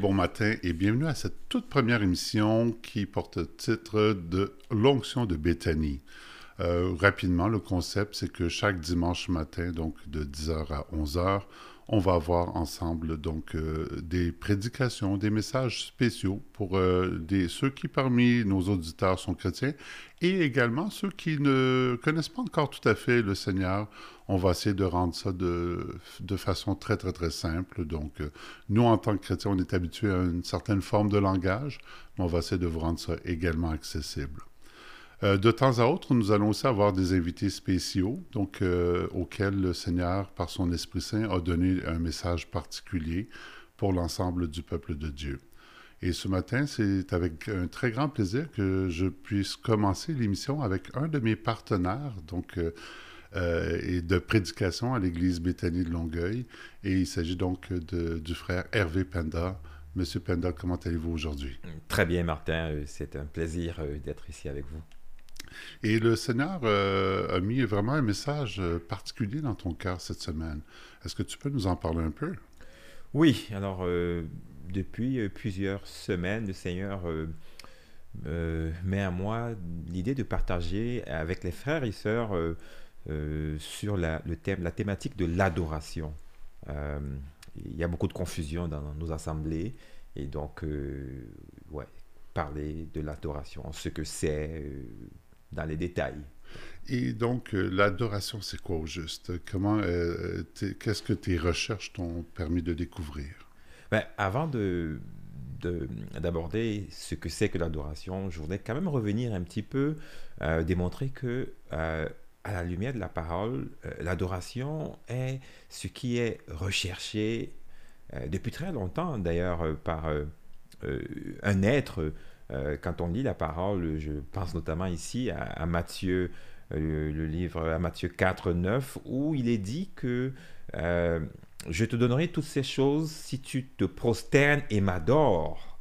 Bon matin et bienvenue à cette toute première émission qui porte le titre de L'onction de Béthanie. Euh, rapidement, le concept, c'est que chaque dimanche matin, donc de 10h à 11h, on va avoir ensemble donc euh, des prédications, des messages spéciaux pour euh, ceux qui parmi nos auditeurs sont chrétiens et également ceux qui ne connaissent pas encore tout à fait le Seigneur. On va essayer de rendre ça de, de façon très très très simple. Donc euh, nous en tant que chrétiens, on est habitués à une certaine forme de langage, mais on va essayer de vous rendre ça également accessible. Euh, de temps à autre, nous allons aussi avoir des invités spéciaux, donc euh, auxquels le Seigneur, par son Esprit Saint, a donné un message particulier pour l'ensemble du peuple de Dieu. Et ce matin, c'est avec un très grand plaisir que je puisse commencer l'émission avec un de mes partenaires, donc et de prédication à l'Église Béthanie de Longueuil. Et il s'agit donc de, du frère Hervé Penda. Monsieur Penda, comment allez-vous aujourd'hui? Très bien, Martin. C'est un plaisir d'être ici avec vous. Et le Seigneur euh, a mis vraiment un message euh, particulier dans ton cœur cette semaine. Est-ce que tu peux nous en parler un peu? Oui, alors euh, depuis plusieurs semaines, le Seigneur met à moi l'idée de partager avec les frères et sœurs sur la, le thème, la thématique de l'adoration. il y a beaucoup de confusion dans nos assemblées et donc, ouais, parler de l'adoration, ce que c'est, dans les détails. Et donc, euh, l'adoration, c'est quoi au juste? Comment, euh, qu'est-ce que tes recherches t'ont permis de découvrir? Ben, avant de, d'aborder ce que c'est que l'adoration, je voudrais quand même revenir un petit peu, euh, démontrer que, à la lumière de la parole, l'adoration est ce qui est recherché depuis très longtemps, d'ailleurs, par un être euh, quand on lit la parole, je pense notamment ici à, Matthieu, euh, le livre à Matthieu 4, 9, où il est dit que euh, je te donnerai toutes ces choses si tu te prosternes et m'adores.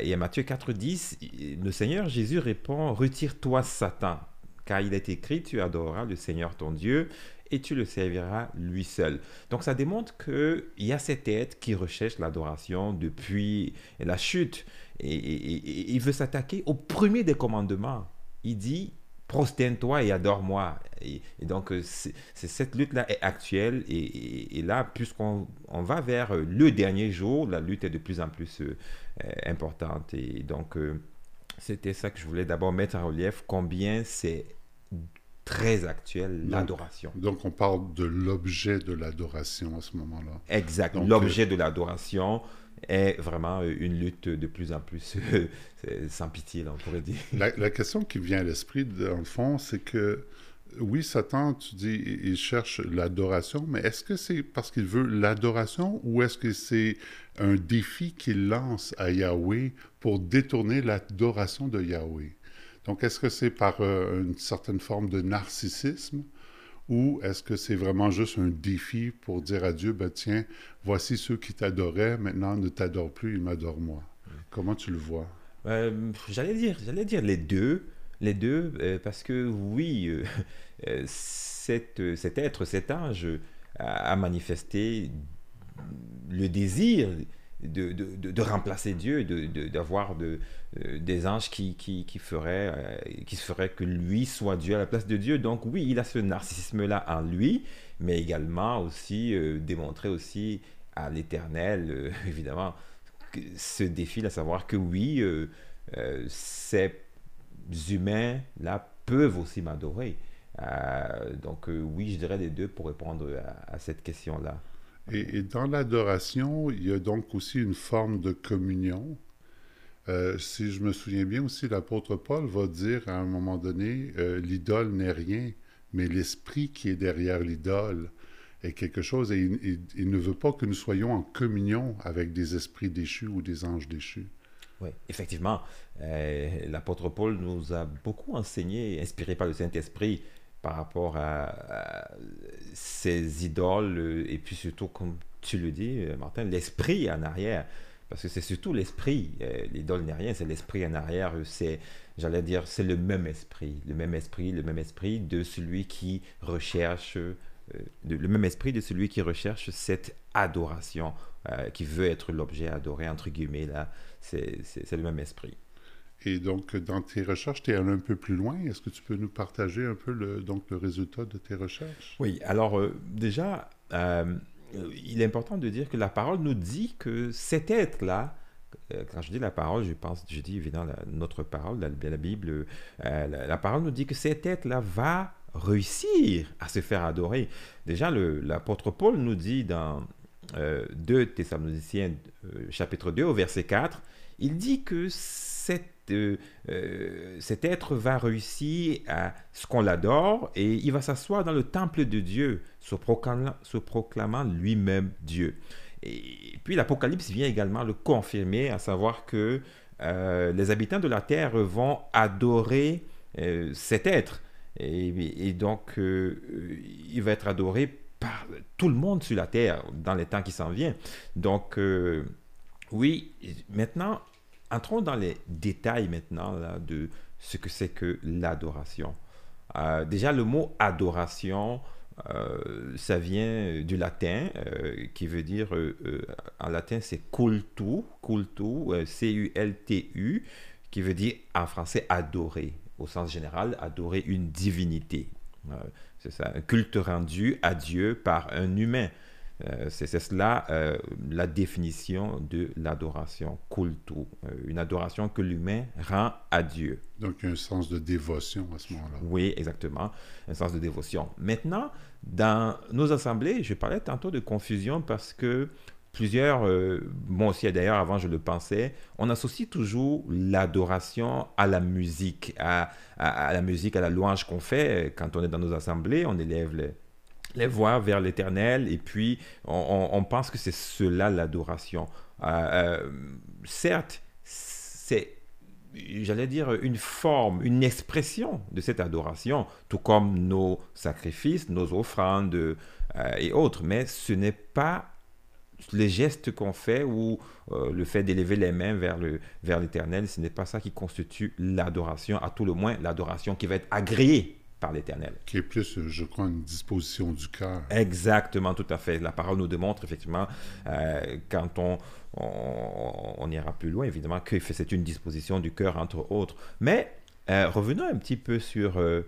et à Matthieu 4, 10, le Seigneur Jésus répond, retire-toi Satan, car il est écrit, tu adoreras le Seigneur ton Dieu et tu le serviras lui seul. Donc ça démontre qu'il y a cet être qui recherche l'adoration depuis la chute et, il veut s'attaquer au premier des commandements. Il dit prosterne-toi et adore-moi. Et, donc, cette lutte-là est actuelle. Et, là, puisqu'on on va vers le dernier jour, la lutte est de plus en plus euh, importante. Et donc, euh, c'était ça que je voulais d'abord mettre en relief, combien c'est très actuel, l'adoration. Donc, on parle de l'objet de l'adoration à ce moment-là. Exact, l'objet de l'adoration est vraiment euh, une lutte de plus en plus euh, sans pitié, on pourrait dire. La, question qui vient à l'esprit, dans le fond, c'est que oui, Satan, tu dis, il cherche l'adoration, mais est-ce que c'est parce qu'il veut l'adoration ou est-ce que c'est un défi qu'il lance à Yahweh pour détourner l'adoration de Yahweh? Donc, est-ce que c'est par euh, une certaine forme de narcissisme ou est-ce que c'est vraiment juste un défi pour dire à Dieu, ben tiens, voici ceux qui t'adoraient, maintenant ne t'adorent plus, ils m'adorent moi. Comment tu le vois? Euh, J'allais dire, j'allais dire les deux, les deux, euh, parce que oui, cet, être, cet ange a, manifesté le désir de, de, remplacer Dieu, d'avoir de, euh, des anges qui, qui, qui, feraient, euh, feraient que lui soit Dieu à la place de Dieu. Donc oui, il a ce narcissisme-là en lui, mais également aussi euh, démontrer aussi à l'Éternel, évidemment, ce défi, à savoir que oui, ces humains-là peuvent aussi m'adorer. donc oui, je dirais les deux pour répondre à cette question-là. Et, dans l'adoration, il y a donc aussi une forme de communion. Euh, si je me souviens bien aussi, l'apôtre Paul va dire à un moment donné, euh, l'idole n'est rien, mais l'esprit qui est derrière l'idole est quelque chose, et il, ne veut pas que nous soyons en communion avec des esprits déchus ou des anges déchus. Oui, effectivement, euh, l'apôtre Paul nous a beaucoup enseigné, inspiré par le Saint-Esprit, par rapport à, ces idoles euh, et puis surtout, comme tu le dis, euh, Martin, l'esprit en arrière. Parce que c'est surtout l'esprit. Euh, l'idole n'est rien, c'est l'esprit en arrière. C'est, j'allais dire, c'est le même esprit. Le même esprit, le même esprit de celui qui recherche, le même esprit de celui qui recherche cette adoration qui veut être l'objet adoré, entre guillemets, là, c'est le même esprit. Et donc, dans tes recherches, tu es allé un peu plus loin. Est-ce que tu peux nous partager un peu le, donc, le résultat de tes recherches? Oui, alors déjà, il est important de dire que la parole nous dit que cet être-là, euh, quand je dis la parole, je pense, je dis évidemment notre parole, la, la Bible, euh, la, parole nous dit que cet être-là va réussir à se faire adorer. Déjà, l'apôtre Paul nous dit dans 2 euh, Thessaloniciens chapitre 2 au verset 4, il dit que cet, cet être va réussir à ce qu'on l'adore et il va s'asseoir dans le temple de Dieu, se proclamant lui-même Dieu. Et puis l'Apocalypse vient également le confirmer, à savoir que euh, les habitants de la terre vont adorer euh, cet être. Et, donc, euh, il va être adoré par tout le monde sur la terre dans les temps qui s'en viennent. Donc, oui, maintenant, entrons dans les détails maintenant de ce que c'est que l'adoration. déjà, le mot adoration, euh, ça vient du latin, euh, qui veut dire, euh, en latin, c'est cultu, cultu, C-U-L-T-U, qui veut dire en français adorer, au sens général, adorer une divinité. c'est ça, un culte rendu à Dieu par un humain. Euh, c'est cela euh, la définition de l'adoration, kultu, euh, une adoration que l'humain rend à Dieu. Donc un sens de dévotion à ce moment-là. Oui, exactement, un sens de dévotion. Maintenant, dans nos assemblées, je parlais tantôt de confusion parce que plusieurs, moi aussi d'ailleurs avant je le pensais, on associe toujours l'adoration à la musique, à, à, la musique, à la louange qu'on fait quand on est dans nos assemblées, on élève les les voir vers l'éternel et puis on, pense que c'est cela l'adoration. Euh, euh, certes, c'est, j'allais dire, une forme, une expression de cette adoration, tout comme nos sacrifices, nos offrandes euh, et autres, mais ce n'est pas les gestes qu'on fait ou le fait d'élever les mains vers, le, vers l'éternel, ce n'est pas ça qui constitue l'adoration, à tout le moins l'adoration qui va être agréée par l'Éternel. Qui est plus, je crois, une disposition du cœur. Exactement, tout à fait. La parole nous démontre effectivement, euh, quand on, on, ira plus loin, évidemment, que c'est une disposition du cœur, entre autres. Mais euh, revenons un petit peu sur... Euh,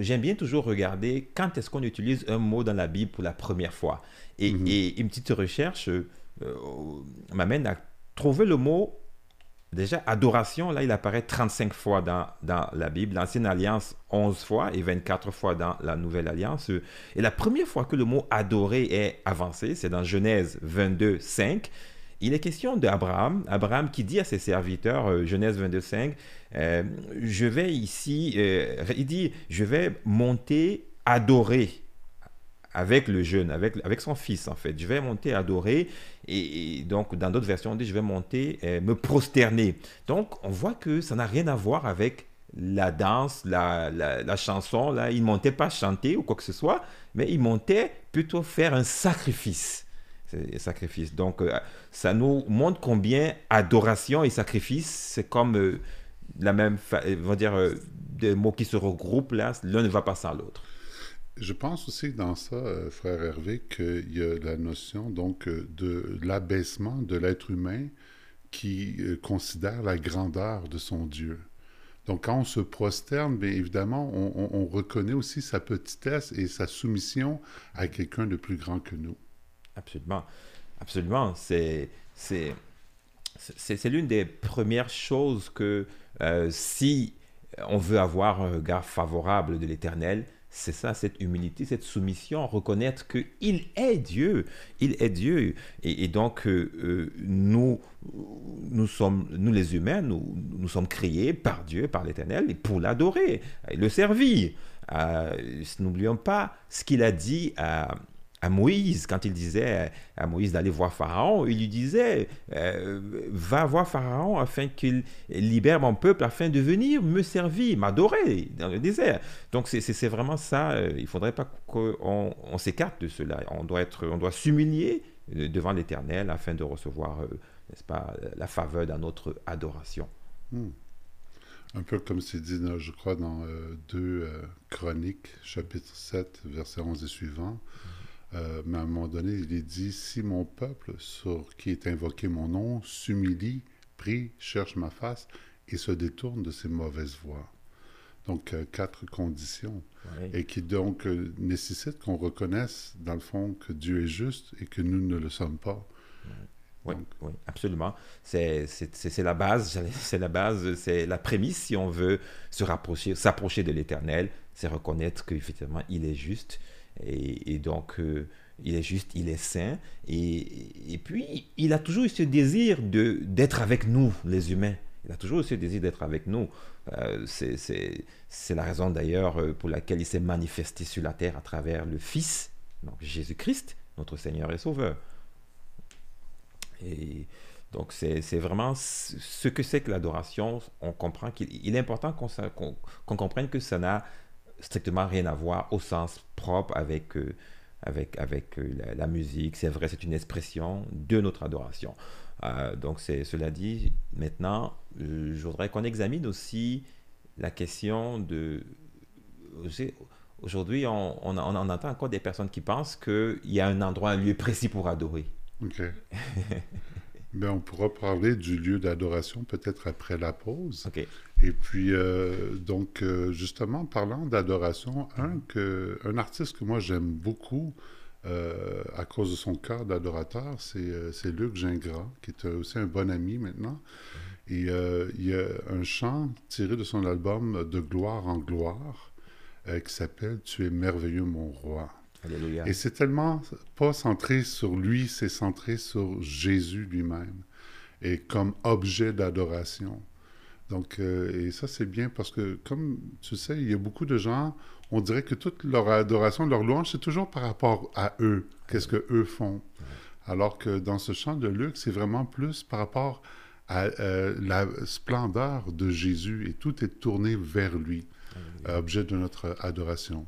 j'aime bien toujours regarder quand est-ce qu'on utilise un mot dans la Bible pour la première fois. Et, mhm. et une petite recherche m'amène à trouver le mot Déjà, adoration, là, il apparaît 35 fois dans, dans la Bible, l'Ancienne Alliance 11 fois et 24 fois dans la Nouvelle Alliance. Et la première fois que le mot adorer est avancé, c'est dans Genèse 22, 5. Il est question d'Abraham, Abraham qui dit à ses serviteurs, euh, Genèse 22, 5, euh, je vais ici, euh, il dit, je vais monter adorer avec le jeune, avec, avec son fils en fait. Je vais monter adorer et, donc dans d'autres versions on dit je vais monter euh, me prosterner. Donc on voit que ça n'a rien à voir avec la danse, la, la, chanson. Là, il montait pas chanter ou quoi que ce soit, mais il montait plutôt faire un sacrifice. Sacrifice. Donc euh, ça nous montre combien adoration et sacrifice c'est comme euh, la même, on va dire des mots qui se regroupent là. L'un ne va pas sans l'autre. Je pense aussi dans ça, euh, frère Hervé, qu'il y a la notion donc euh, de l'abaissement de l'être humain qui euh, considère la grandeur de son Dieu. Donc quand on se prosterne, bien évidemment, on, reconnaît aussi sa petitesse et sa soumission à quelqu'un de plus grand que nous. Absolument, absolument. C'est c'est c'est l'une des premières choses que si on veut avoir un regard favorable de l'Éternel, c'est ça, cette humilité, cette soumission, reconnaître qu'il est Dieu. Il est Dieu. Et, donc, euh, euh, nous, nous sommes, nous les humains, nous, sommes créés par Dieu, par l'Éternel, pour l'adorer, et le servir. Euh, n'oublions pas ce qu'il a dit à à Moïse, quand il disait à Moïse d'aller voir Pharaon, il lui disait, euh, va voir Pharaon afin qu'il libère mon peuple, afin de venir me servir, m'adorer dans le désert. Donc c'est vraiment ça, euh, il ne faudrait pas qu'on on, s'écarte de cela. On doit, être, on doit s'humilier euh, devant l'Éternel afin de recevoir, n'est-ce pas, la faveur dans notre adoration. Hmm. Un peu comme c'est dit, je crois, dans 2 Chroniques, chapitre 7, verset 11 et suivant. Euh, mais à un moment donné, il est dit, si mon peuple, sur qui est invoqué mon nom, s'humilie, prie, cherche ma face et se détourne de ses mauvaises voies. Donc, euh, quatre conditions. Et qui donc euh, nécessitent qu'on reconnaisse, dans le fond, que Dieu est juste et que nous ne le sommes pas. Oui, oui, absolument. C'est la base, c'est la base, c'est la prémisse si on veut se rapprocher, s'approcher de l'Éternel, c'est reconnaître qu'effectivement il est juste et, donc euh, il est juste, il est saint et, puis il a toujours eu ce désir de d'être avec nous, les humains. Il a toujours eu ce désir d'être avec nous. Euh, c'est la raison d'ailleurs euh, pour laquelle il s'est manifesté sur la terre à travers le Fils, Jésus-Christ, notre Seigneur et Sauveur. Et donc, c'est vraiment ce que c'est que l'adoration. On comprend qu'il est important qu'on comprenne que ça n'a strictement rien à voir au sens propre avec, euh, avec, avec euh, la, musique. C'est vrai, c'est une expression de notre adoration. Euh, donc, cela dit, maintenant, je voudrais qu'on examine aussi la question de... Aujourd'hui, on, on, on, entend encore des personnes qui pensent qu'il y a un endroit, un lieu précis pour adorer. OK. Ben, on pourra parler du lieu d'adoration peut-être après la pause. Et puis, euh, donc, euh, justement, parlant d'adoration, un, que, un artiste que moi j'aime beaucoup euh, à cause de son cœur d'adorateur, c'est Luc Gingras, qui est aussi un bon ami maintenant. Et il y a un chant tiré de son album De gloire en gloire qui s'appelle Tu es merveilleux, mon roi. Et c'est tellement pas centré sur lui, c'est centré sur Jésus lui-même et comme objet d'adoration. Donc, euh, et ça, c'est bien parce que, comme tu sais, il y a beaucoup de gens, on dirait que toute leur adoration, leur louange, c'est toujours par rapport à eux, qu'est-ce que eux font. Alors que dans ce chant de Luc, c'est vraiment plus par rapport à euh, la splendeur de Jésus et tout est tourné vers lui, objet de notre adoration.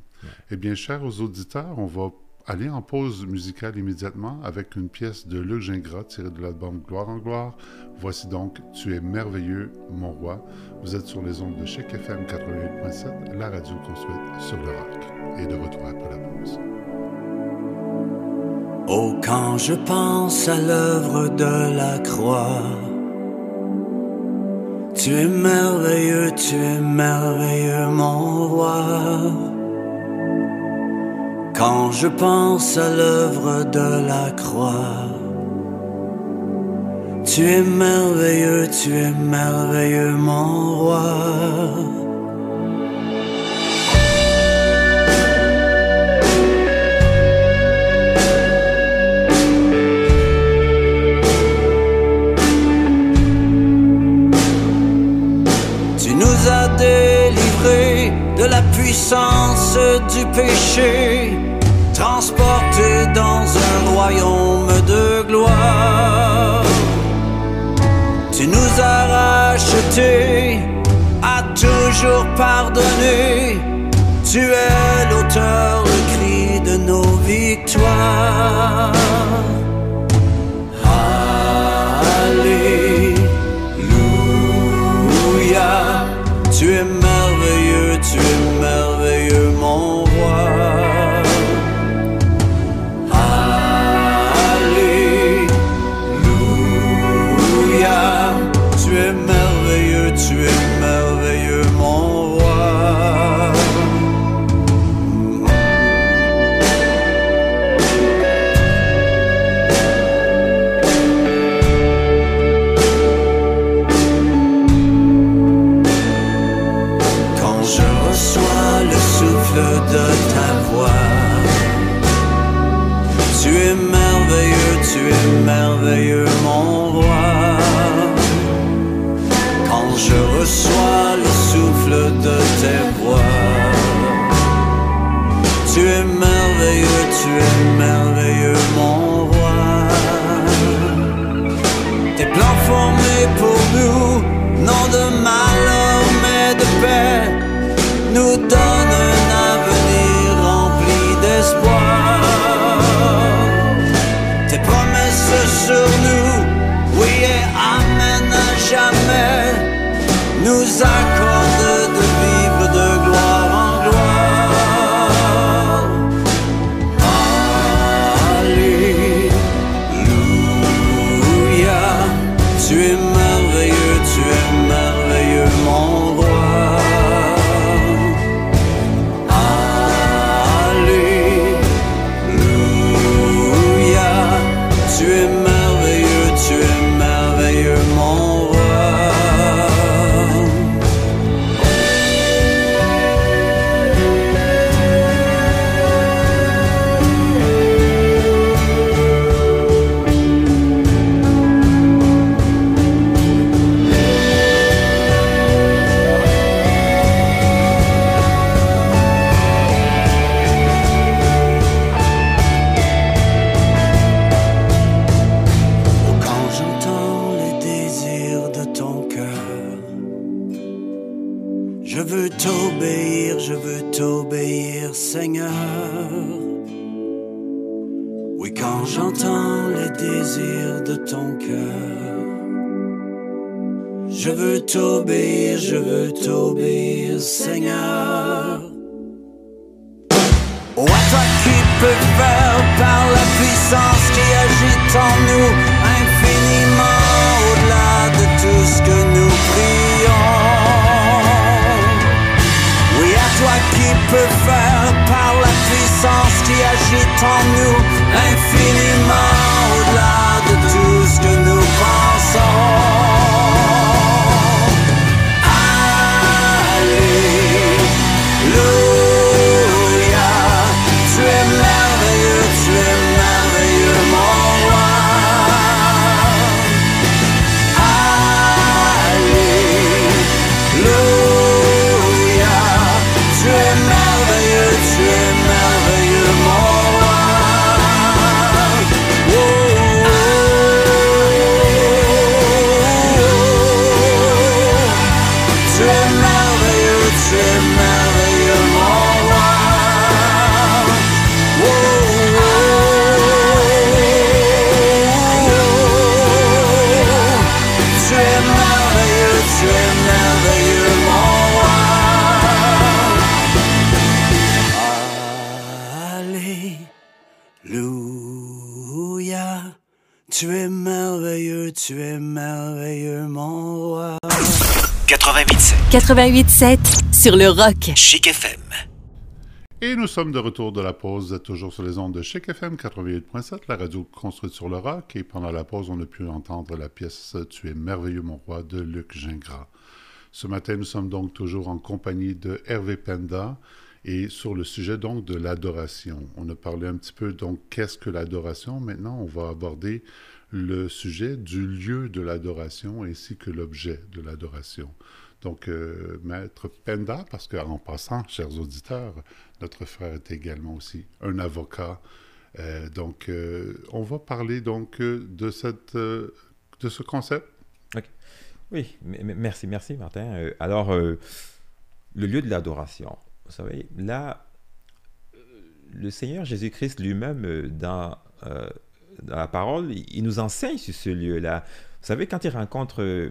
Eh bien, chers auditeurs, on va aller en pause musicale immédiatement avec une pièce de Luc Gingras tirée de l'album Gloire en gloire. Voici donc Tu es merveilleux, mon roi. Vous êtes sur les ondes de Chic FM 88.7, la radio construite sur le rock. Et de retour après la pause. Oh, quand je pense à l'œuvre de la croix, tu es merveilleux, tu es merveilleux, mon roi. Quand je pense à l'œuvre de la croix, tu es merveilleux, tu es merveilleux, mon roi. Tu nous as délivrés de la puissance du péché transporté dans un royaume de gloire. Tu nous as rachetés, as toujours pardonné. Tu es l'auteur, le cri de nos victoires. Alléluia, tu es de de veux t'obéir, Seigneur. À toi qui peux faire par la puissance qui agite en nous infiniment au-delà de tout ce que nous prions. Oui, à toi qui peux faire par la puissance qui agite en nous infiniment 88.7 88.7 sur le rock. Chic FM. Et nous sommes de retour de la pause, Vous êtes toujours sur les ondes de Chic FM 88.7, la radio construite sur le rock. Et pendant la pause, on a pu entendre la pièce Tu es merveilleux, mon roi de Luc Gingras. Ce matin, nous sommes donc toujours en compagnie de Hervé Penda et sur le sujet donc de l'adoration. On a parlé un petit peu donc qu'est-ce que l'adoration? Maintenant, on va aborder le sujet du lieu de l'adoration ainsi que l'objet de l'adoration. Donc, euh, Maître Penda, parce qu'en passant, chers auditeurs, notre frère est également aussi un avocat. Euh, donc, euh, on va parler donc de, cette, de ce concept. Oui, m- m- merci, merci Martin. Alors, le lieu de l'adoration, vous savez, là, le Seigneur Jésus-Christ lui-même, dans, dans la parole, il, nous enseigne sur ce lieu-là. Vous savez, quand il rencontre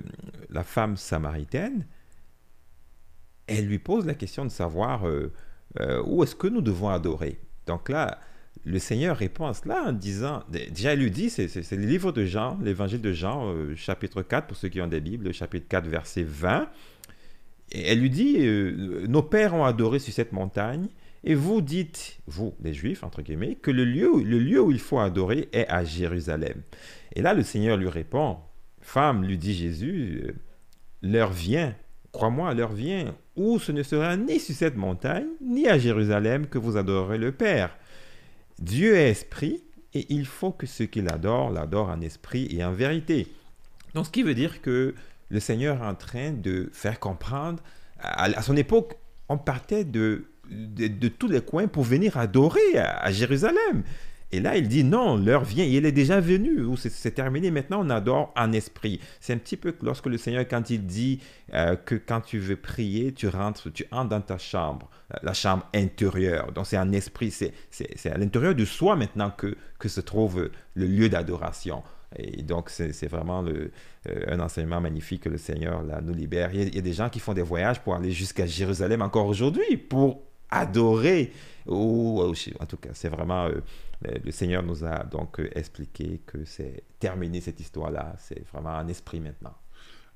la femme samaritaine, elle lui pose la question de savoir euh, euh, où est-ce que nous devons adorer. Donc là, le Seigneur répond à cela en disant, déjà il lui dit, c'est le livre de Jean, l'évangile de Jean, euh, chapitre 4, pour ceux qui ont des Bibles, chapitre 4, verset 20. Et elle lui dit, nos pères ont adoré sur cette montagne, et vous dites, vous les Juifs, entre guillemets, que le lieu, le lieu où il faut adorer est à Jérusalem. Et là, le Seigneur lui répond, femme, lui dit Jésus, l'heure vient, crois-moi, l'heure vient, où ce ne sera ni sur cette montagne, ni à Jérusalem que vous adorerez le Père. Dieu est esprit, et il faut que ceux qui l'adorent l'adorent en esprit et en vérité. Donc, ce qui veut dire que le Seigneur est en train de faire comprendre, à, son époque, on partait de, de, tous les coins pour venir adorer à Jérusalem. Et là, il dit non, l'heure vient, elle est déjà venue, ou c'est- terminé, maintenant on adore en esprit. C'est un petit peu que lorsque le Seigneur, quand il dit euh, que quand tu veux prier, tu rentres, tu entres dans ta chambre, euh, la chambre intérieure. Donc c'est en esprit, c'est à l'intérieur de soi maintenant que, que se trouve le lieu d'adoration. Et donc, c'est vraiment le, euh, un enseignement magnifique que le Seigneur là, nous libère. Il y, a, il des gens qui font des voyages pour aller jusqu'à Jérusalem encore aujourd'hui, pour adorer. Ou, en tout cas, c'est vraiment... le, le Seigneur nous a donc euh, expliqué que c'est terminé cette histoire-là. C'est vraiment un esprit maintenant.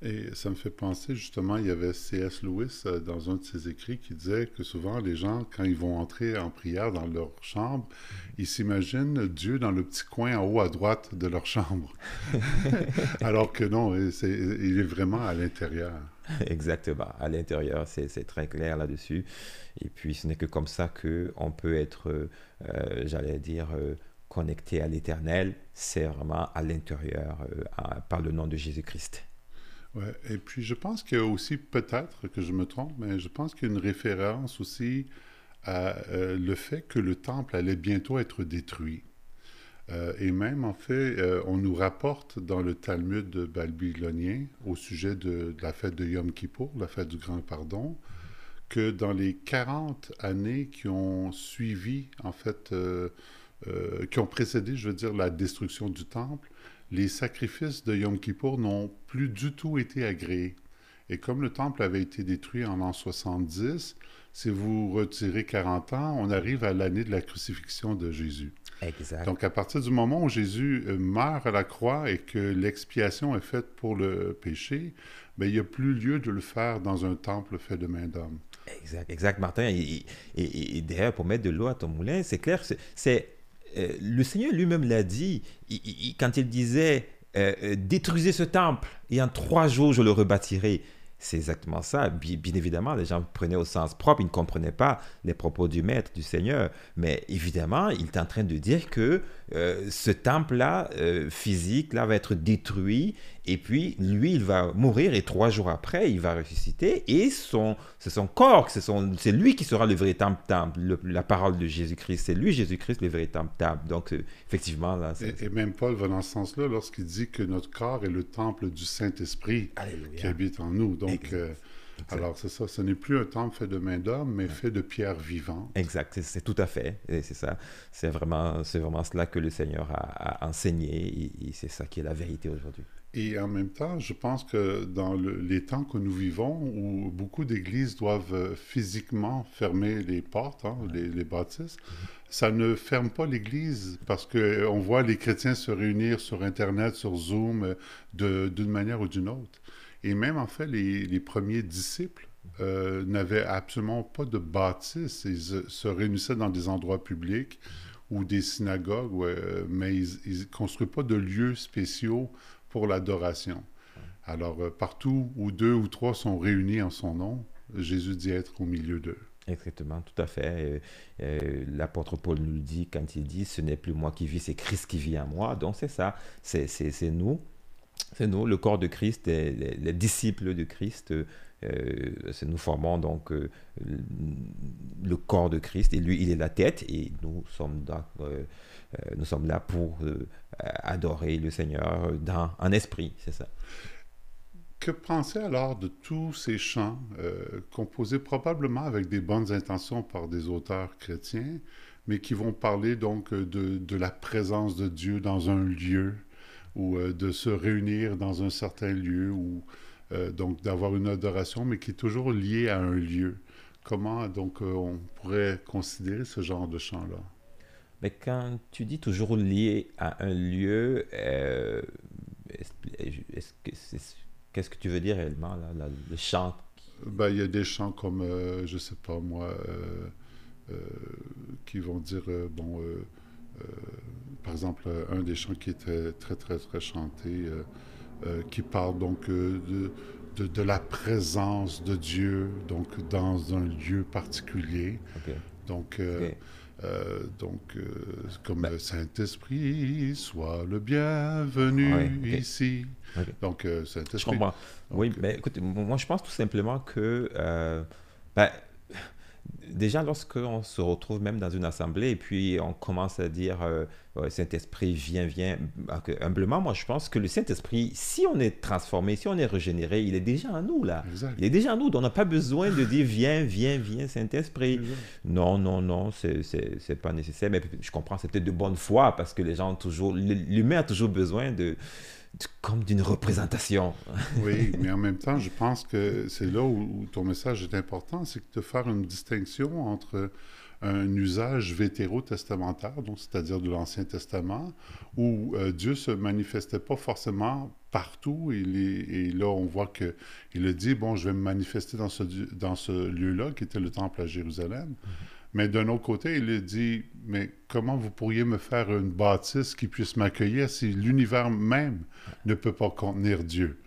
Et ça me fait penser, justement, il y avait C.S. Lewis euh, dans un de ses écrits qui disait que souvent les gens, quand ils vont entrer en prière dans leur chambre, ils s'imaginent Dieu dans le petit coin en haut à droite de leur chambre. Alors que non, il est vraiment à l'intérieur. Exactement, à l'intérieur, c'est très clair là-dessus. Et puis ce n'est que comme ça qu'on peut être, euh, j'allais dire, euh, connecté à l'éternel, c'est vraiment à l'intérieur, par le nom de Jésus-Christ. Ouais. Et puis, je pense a aussi, peut-être que je me trompe, mais je pense qu'il y a une référence aussi à euh, le fait que le temple allait bientôt être détruit. Euh, et même, en fait, euh, on nous rapporte dans le Talmud babylonien au sujet de, la fête de Yom Kippour, la fête du Grand Pardon, que dans les 40 années qui ont suivi, en fait, qui ont précédé, je veux dire, la destruction du temple, les sacrifices de Yom Kippour n'ont plus du tout été agréés. Et comme le temple avait été détruit en l'an 70, si vous retirez 40 ans, on arrive à l'année de la crucifixion de Jésus. Exact. Donc, à partir du moment où Jésus euh, meurt à la croix et que l'expiation est faite pour le péché, bien, il n'y a plus lieu de le faire dans un temple fait de main d'homme. Exact, exact, Martin. Et, et, et d'ailleurs, pour mettre de l'eau à ton moulin, c'est clair, c'est euh, le Seigneur lui-même l'a dit quand il disait euh, détruisez ce temple et en trois jours je le rebâtirai. C'est exactement ça. Bien, évidemment, les gens prenaient au sens propre, ils ne comprenaient pas les propos du Maître, du Seigneur. Mais évidemment, il est en train de dire que euh, ce temple-là, euh, physique, là, va être détruit. Et puis, lui, il va mourir et trois jours après, il va ressusciter. Et son, c'est son corps, c'est, son, c'est lui qui sera le véritable temple. la parole de Jésus-Christ, c'est lui, Jésus-Christ, le véritable temple. Donc, euh, effectivement, là. Et, même Paul va dans ce sens-là lorsqu'il dit que notre corps est le temple du Saint-Esprit qui habite en nous. Donc, alors, c'est ça, ce n'est plus un temple fait de main d'homme, mais fait de pierres vivantes. Exact, c'est tout à fait. C'est ça. C'est vraiment, vraiment cela que le Seigneur a, enseigné et, c'est ça qui est la vérité aujourd'hui. Et en même temps, je pense que dans les temps que nous vivons, où beaucoup d'églises doivent euh, physiquement fermer les portes, hein, les, bâtisses, mm-hmm. ça ne ferme pas l'église parce qu'on voit les chrétiens se réunir sur Internet, sur Zoom, euh, d'une manière ou d'une autre. Et même, en fait, les, premiers disciples euh, n'avaient absolument pas de bâtisse. Ils se réunissaient dans des endroits publics ou des synagogues, mais ils ne construisent pas de lieux spéciaux pour l'adoration. Alors, euh, partout où deux ou trois sont réunis en son nom, Jésus dit être au milieu d'eux. Exactement, tout à fait. L'apôtre Paul nous le dit quand il dit, ce n'est plus moi qui vis, c'est Christ qui vit en moi. Donc c'est ça, c'est nous c'est nous, le corps de Christ, les, les, disciples de Christ. Euh, nous formons donc euh, le corps de Christ et lui, il est la tête et nous sommes euh, nous sommes là pour adorer le Seigneur dans, en esprit, c'est ça. Que penser alors de tous ces chants composés probablement avec des bonnes intentions par des auteurs chrétiens, mais qui vont parler donc de, la présence de Dieu dans un lieu, ou euh, de se réunir dans un certain lieu, ou euh, donc d'avoir une adoration, mais qui est toujours liée à un lieu. Comment donc euh, on pourrait considérer ce genre de chant-là? Mais quand tu dis toujours lié à un lieu, qu'est-ce que tu veux dire réellement, là, le chant ben, Il y a des chants comme, je ne sais pas moi, qui vont dire, bon, par exemple, un des chants qui était très, très, très chanté, euh, euh, qui parle donc euh, de, de, la présence de Dieu, donc dans un lieu particulier. Donc, donc comme le ben Saint-Esprit, soit le bienvenu ici. Donc, Saint-Esprit. Je comprends. oui, mais écoute, moi, je pense tout simplement que. Ben, déjà, lorsqu'on se retrouve même dans une assemblée et puis on commence à dire euh, Saint-Esprit, viens, viens, humblement, moi je pense que le Saint-Esprit, si on est transformé, si on est régénéré, il est déjà en nous là. Il est déjà en nous. Donc on n'a pas besoin de dire viens, viens, viens, Saint-Esprit. Non, non, non, c'est pas nécessaire. Mais je comprends, c'est peut-être de bonne foi parce que les gens ont toujours, l'humain a toujours besoin de comme d'une représentation. oui, mais en même temps, je pense que c'est là où, ton message est important, c'est de faire une distinction entre un usage vétérotestamentaire, donc c'est-à-dire de l'Ancien Testament, où euh, Dieu se manifestait pas forcément partout. Et là, on voit que il a dit bon, je vais me manifester dans ce dans ce lieu-là, qui était le temple à Jérusalem. Mais d'un autre côté, il dit mais comment vous pourriez me faire une bâtisse qui puisse m'accueillir si l'univers même ne peut pas contenir Dieu?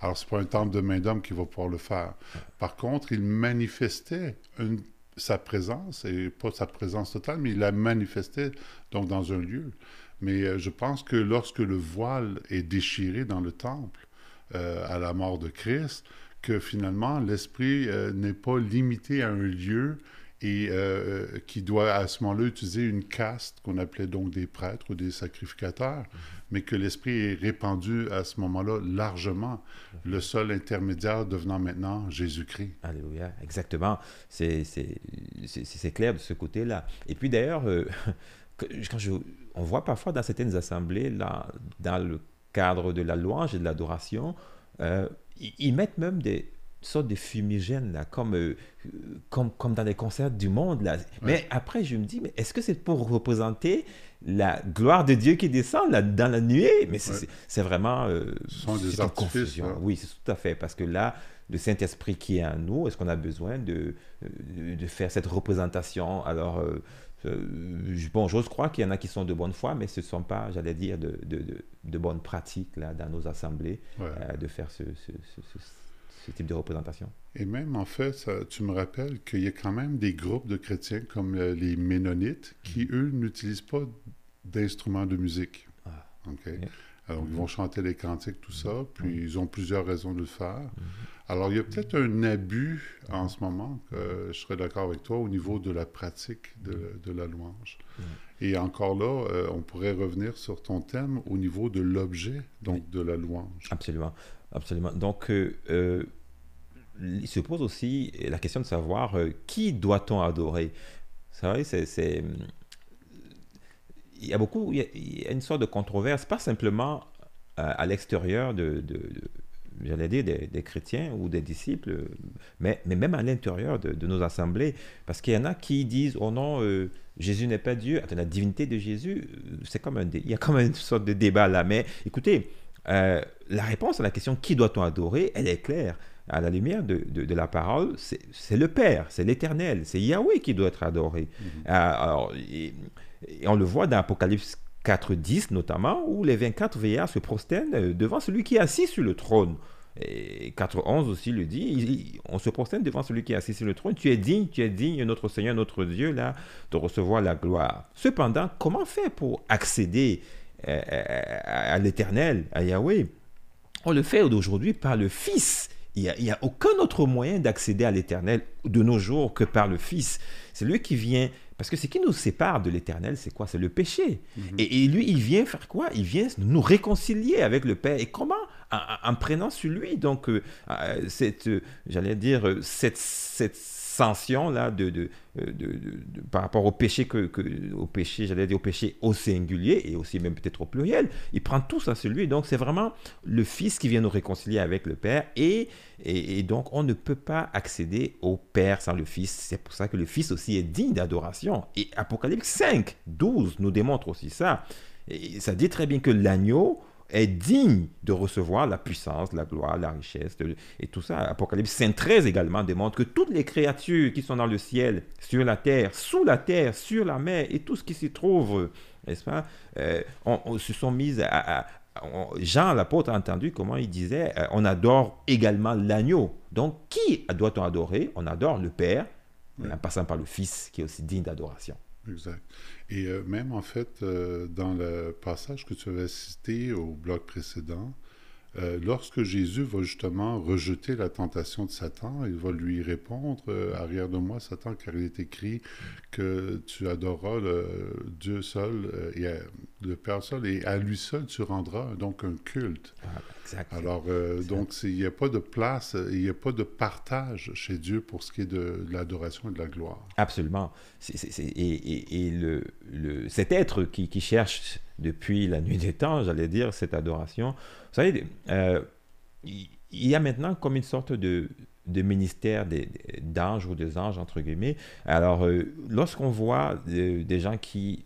Alors, c'est pas un temple de main d'homme qui va pouvoir le faire. Par contre, il manifestait sa présence, et pas sa présence totale, mais il la manifestait donc dans un lieu. Mais euh, je pense que lorsque le voile est déchiré dans le temple euh, à la mort de Christ, que finalement l'esprit euh, n'est pas limité à un lieu et euh, qui doit à ce moment-là utiliser une caste qu'on appelait donc des prêtres ou des sacrificateurs, mais que l'esprit est répandu à ce moment-là largement, le seul intermédiaire devenant maintenant Jésus-Christ. Alléluia, exactement. C'est clair de ce côté-là. Et puis d'ailleurs, euh, quand je, on voit parfois dans certaines assemblées, là, dans le cadre de la louange et de l'adoration, euh, ils, ils mettent même des sortes de fumigènes, là, comme, euh, euh, comme, comme dans les concerts du monde. Là. Mais après, je me dis, mais est-ce que c'est pour représenter la gloire de Dieu qui descend là, dans la nuée? Mais c'est Ouais. vraiment... euh, Ce sont des c'est une artifices, confusion. là. Oui, c'est tout à fait. Parce que là, le Saint-Esprit qui est en nous, est-ce qu'on a besoin de, de, de faire cette représentation? Alors, euh, euh, je- bon, j'ose croire qu'il y en a qui sont de bonne foi, mais ce ne sont pas, j'allais dire, de, de, de, de bonnes pratiques là, dans nos assemblées Ouais. euh, de faire ce, ce, ce, ce- ce type de représentation. Et même, en fait, ça- tu me rappelles qu'il y a quand même des groupes de chrétiens comme euh, les Ménonites qui, eux, n'utilisent pas d'instruments de musique. Ah. OK? Alors, ils vont chanter les cantiques, tout ça, puis ils ont plusieurs raisons de le faire. Alors, il y a peut-être un abus en ce moment, que je serais d'accord avec toi, au niveau de la pratique de, de la louange. Et encore là, euh, on pourrait revenir sur ton thème au niveau de l'objet, donc de la louange. Absolument, absolument. Donc, euh, euh, il se pose aussi la question de savoir euh, qui doit-on adorer? C'est vrai, c'est, il y a beaucoup, il y a, il y a une sorte de controverse, pas simplement à l'extérieur de, de- de- j'allais dire, des, des chrétiens ou des disciples, mais, mais même à l'intérieur de, de nos assemblées, parce qu'il y en a qui disent, oh non, euh, Jésus n'est pas Dieu, Attends, la divinité de Jésus, euh, c'est comme un, il y a comme une sorte de débat là, mais écoutez, euh, la réponse à la question qui doit-on adorer, elle est claire. À la lumière de, de- de la parole, c'est le Père, c'est l'Éternel, c'est Yahweh qui doit être adoré. Euh, alors, et, et on le voit dans Apocalypse 4.10 notamment, où les 24 veillards se prosternent euh, devant celui qui est assis sur le trône. Et 4.11 aussi le dit, on se prosterne devant celui qui est assis sur le trône. Tu es digne, tu es digne, notre Seigneur, notre Dieu, là, de recevoir la gloire. Cependant, comment faire pour accéder euh, à, à l'Éternel, à Yahweh? On le fait aujourd'hui par le Fils. Il n'y a aucun autre moyen d'accéder à l'Éternel de nos jours que par le Fils. C'est lui qui vient... Parce que ce qui nous sépare de l'Éternel, c'est quoi? C'est le péché. et, et lui, il vient faire quoi? Il vient nous réconcilier avec le Père. Et comment? En, en- en prenant sur lui, donc, euh, euh, cette, euh, j'allais dire, cette, cette sanction-là de, de, de- par rapport au péché, que, au péché, j'allais dire au péché au singulier et aussi même peut-être au pluriel, il prend tout ça sur lui. Donc c'est vraiment le Fils qui vient nous réconcilier avec le Père et, et, et donc on ne peut pas accéder au Père sans le Fils. C'est pour ça que le Fils aussi est digne d'adoration. Et Apocalypse 5, 12 nous démontre aussi ça. Et ça dit très bien que l'agneau est digne de recevoir la puissance, la gloire, la richesse de- et tout ça. Apocalypse 5, 13 également démontre que toutes les créatures qui sont dans le ciel, sur la terre, sous la terre, sur la mer et tout ce qui s'y trouve, n'est-ce pas, euh, on, on se sont mises à... à- on- Jean l'apôtre a entendu comment il disait euh, on adore également l'agneau. Donc qui doit-on adorer? On adore le Père, en passant par le Fils qui est aussi digne d'adoration. Exact. Et euh, même en fait, euh, dans le passage que tu avais cité au bloc précédent, euh, lorsque Jésus va justement rejeter la tentation de Satan, il va lui répondre euh, Arrière de moi, Satan, car il est écrit que tu adoreras le Dieu seul euh, et le Père seul, et à lui seul tu rendras donc un culte. Ah, exact. Alors, euh, donc, il n'y a pas de place, il n'y a pas de partage chez Dieu pour ce qui est de, de l'adoration et de la gloire. Absolument. Et et- et le, le- cet être qui, qui cherche depuis la nuit des temps, j'allais dire, cette adoration, vous savez, euh, il y a maintenant comme une sorte de, de ministère d'anges ou des anges, entre guillemets. Alors, euh, lorsqu'on voit euh, des gens qui,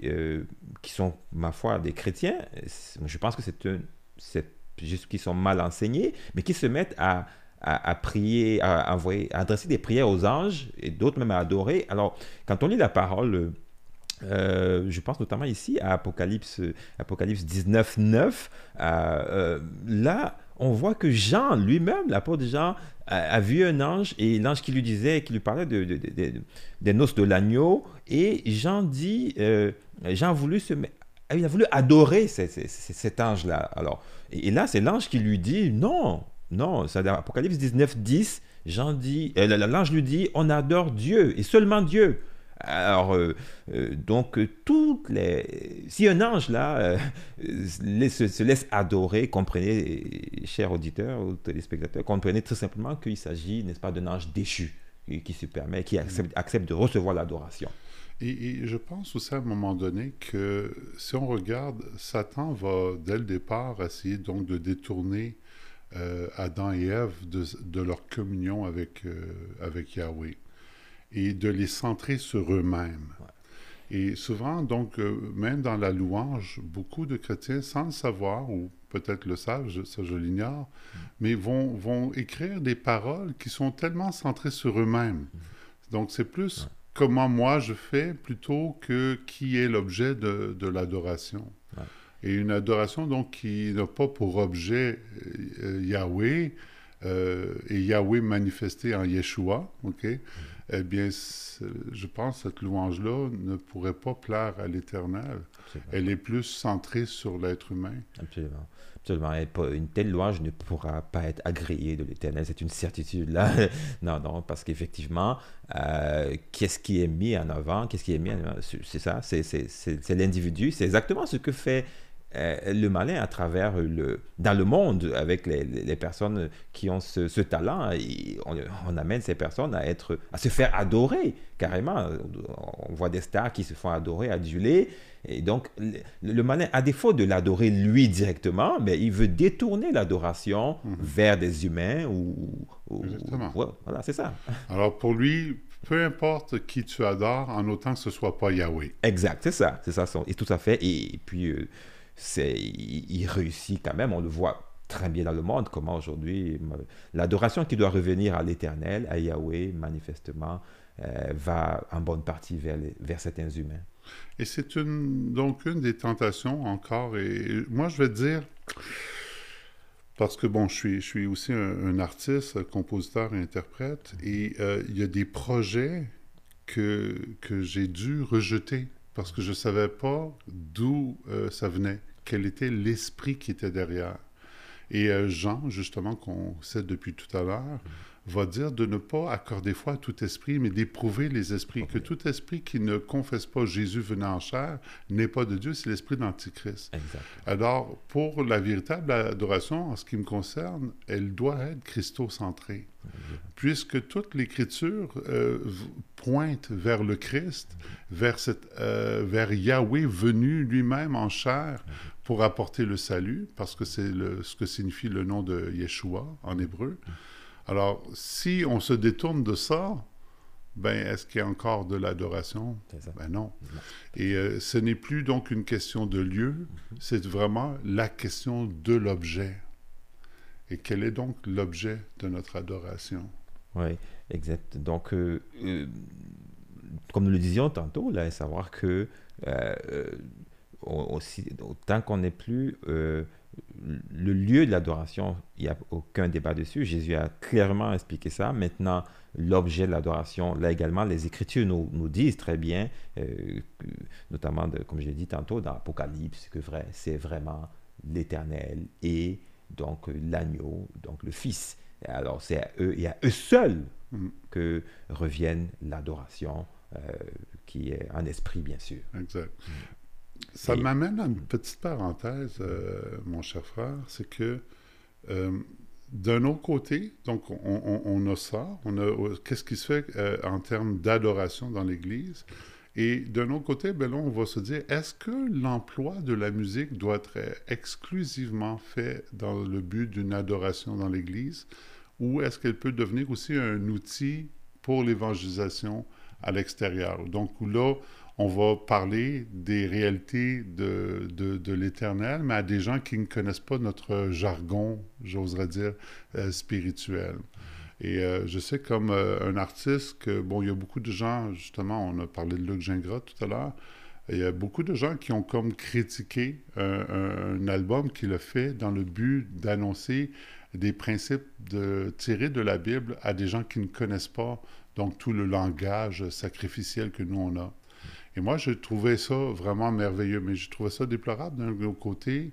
qui sont, ma foi, des chrétiens, je pense que c'est juste qu'ils sont mal enseignés, mais qui se mettent à, à, à prier, à, envoyer, à adresser des prières aux anges et d'autres même à adorer. Alors, quand on lit la parole, euh, je pense notamment ici à Apocalypse, Apocalypse 19, 9, euh, euh, là, on voit que Jean lui-même, l'apôtre Jean, a, vu un ange et l'ange qui lui disait, qui lui parlait de, de- de- de- des noces de l'agneau. Et Jean dit, Jean a voulu se met- il a voulu adorer ce- ce- ce- cet ange-là. Alors, et, là, c'est l'ange qui lui dit, non, non, c'est Apocalypse 19, 10, Jean dit, l'ange lui dit, on adore Dieu et seulement Dieu. Alors, euh, euh, donc, toutes les... si un ange, là, euh, se, se laisse adorer, comprenez, chers auditeurs ou téléspectateurs, comprenez tout simplement qu'il s'agit, n'est-ce pas, d'un ange déchu qui se permet, qui accepte, de recevoir l'adoration. Et, je pense aussi à un moment donné que si on regarde, Satan va dès le départ essayer donc de détourner Adam et Ève de, de leur communion avec, avec Yahweh et de les centrer sur eux-mêmes. Et souvent, donc, euh, même dans la louange, beaucoup de chrétiens, sans le savoir, ou peut-être le savent, je- ça je l'ignore, mais vont, vont écrire des paroles qui sont tellement centrées sur eux-mêmes. Donc, c'est plus comment moi je fais plutôt que qui est l'objet de, de l'adoration. Ouais. Et une adoration, donc, qui n'a pas pour objet euh, Yahweh, euh, et Yahweh manifesté en Yeshua, OK? Eh bien, je pense que cette louange-là ne pourrait pas plaire à l'Éternel. Elle est plus centrée sur l'être humain. Absolument. Absolument. Une telle louange ne pourra pas être agréée de l'éternel. C'est une certitude là. non, non, parce qu'effectivement, euh, qu'est-ce qui est mis en avant Qu'est-ce qui est mis en avant C'est ça, c'est- l'individu. C'est exactement ce que fait le malin à travers le, dans le monde avec les, personnes qui ont ce, ce talent. Et on, on amène ces personnes à, être, à se faire adorer carrément. On voit des stars qui se font adorer, aduler. Et donc, le, le malin, à défaut de l'adorer lui directement, mais il veut détourner l'adoration vers des humains ou. ou- Exactement. voilà, c'est ça. Alors pour lui, peu importe qui tu adores, en autant que ce soit pas Yahweh. Exact, c'est ça, c'est ça, et tout à fait. Et, puis, euh, c'est, il, il réussit quand même, on le voit très bien dans le monde, comment aujourd'hui, l'adoration qui doit revenir à l'éternel, à Yahweh, manifestement, euh, va en bonne partie vers, les- vers certains humains. Et c'est une, donc une des tentations encore. Et moi, je vais te dire, parce que bon, je suis, je suis aussi un, un artiste, compositeur interprète, et euh, il y a des projets que, que j'ai dû rejeter parce que je ne savais pas d'où euh, ça venait, quel était l'esprit qui était derrière. Et euh, Jean, justement, qu'on sait depuis tout à l'heure, va dire de ne pas accorder foi à tout esprit, mais d'éprouver les esprits. Que tout esprit qui ne confesse pas Jésus venant en chair n'est pas de Dieu, c'est l'esprit d'Antichrist. Alors, pour la véritable adoration, en ce qui me concerne, elle doit être christocentrée. Puisque toute l'Écriture euh, pointe vers le Christ, vers, cette, euh, vers Yahweh venu lui-même en chair pour apporter le salut, parce que c'est ce que signifie le nom de Yeshua en hébreu. Alors, si on se détourne de ça, ben, est-ce qu'il y a encore de l'adoration? Ben non. Et euh, ce n'est plus donc une question de lieu, c'est vraiment la question de l'objet. Et quel est donc l'objet de notre adoration? Oui, exact. Donc, euh, euh, comme nous le disions tantôt, là, savoir que aussi, tant qu'on n'est plus le lieu de l'adoration, il n'y a aucun débat dessus. Jésus a clairement expliqué ça. Maintenant, l'objet de l'adoration, là également, les Écritures nous, nous disent très bien, euh, notamment, de, comme je l'ai dit tantôt, dans l'Apocalypse, que vrai, c'est vraiment l'Éternel et donc l'agneau, donc le Fils. Alors, c'est à eux et à eux seuls Mm. que revienne l'adoration, euh, qui est en esprit, bien sûr. Exact. Ça Et- m'amène à une petite parenthèse, euh, mon cher frère, c'est que euh, d'un autre côté, donc on, on- on a ça, on a euh, qu'est-ce qui se fait euh, en termes d'adoration dans l'Église, et d'un autre côté, ben là, on va se dire, est-ce que l'emploi de la musique doit être exclusivement fait dans le but d'une adoration dans l'Église, ou est-ce qu'elle peut devenir aussi un outil pour l'évangélisation à l'extérieur? Donc là, on va parler des réalités de, de, l'Éternel, mais à des gens qui ne connaissent pas notre jargon, j'oserais dire, euh, spirituel. Et euh, je sais comme euh, un artiste que, bon, il y a beaucoup de gens, justement, on a parlé de Luc Gingras tout à l'heure, il y a beaucoup de gens qui ont comme critiqué un, album qu'il a fait dans le but d'annoncer des principes tirés de la Bible à des gens qui ne connaissent pas donc tout le langage sacrificiel que nous on a. Et moi, je trouvais ça vraiment merveilleux, mais je trouvais ça déplorable d'un côté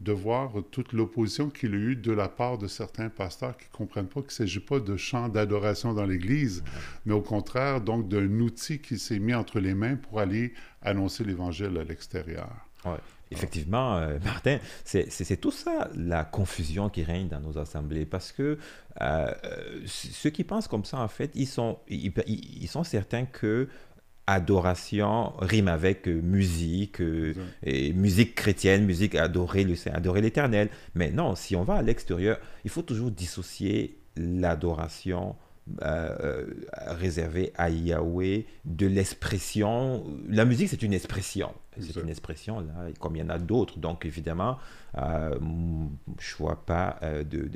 de voir toute l'opposition qu'il a eue de la part de certains pasteurs qui ne comprennent pas qu'il ne s'agit pas de chant d'adoration dans l'Église, mais au contraire, donc, d'un outil qui s'est mis entre les mains pour aller annoncer l'Évangile à l'extérieur. Ouais. Effectivement, euh, Martin, c'est tout ça la confusion qui règne dans nos assemblées parce que euh, ceux qui pensent comme ça, en fait, ils sont, ils sont certains que adoration rime avec euh, musique, euh, et musique chrétienne, musique adorer le adorer l'éternel. Mais non, si on va à l'extérieur, il faut toujours dissocier l'adoration euh, réservée à Yahweh de l'expression. La musique, c'est une expression. C'est une expression, là, comme il y en a d'autres. Donc, évidemment, euh, je ne vois pas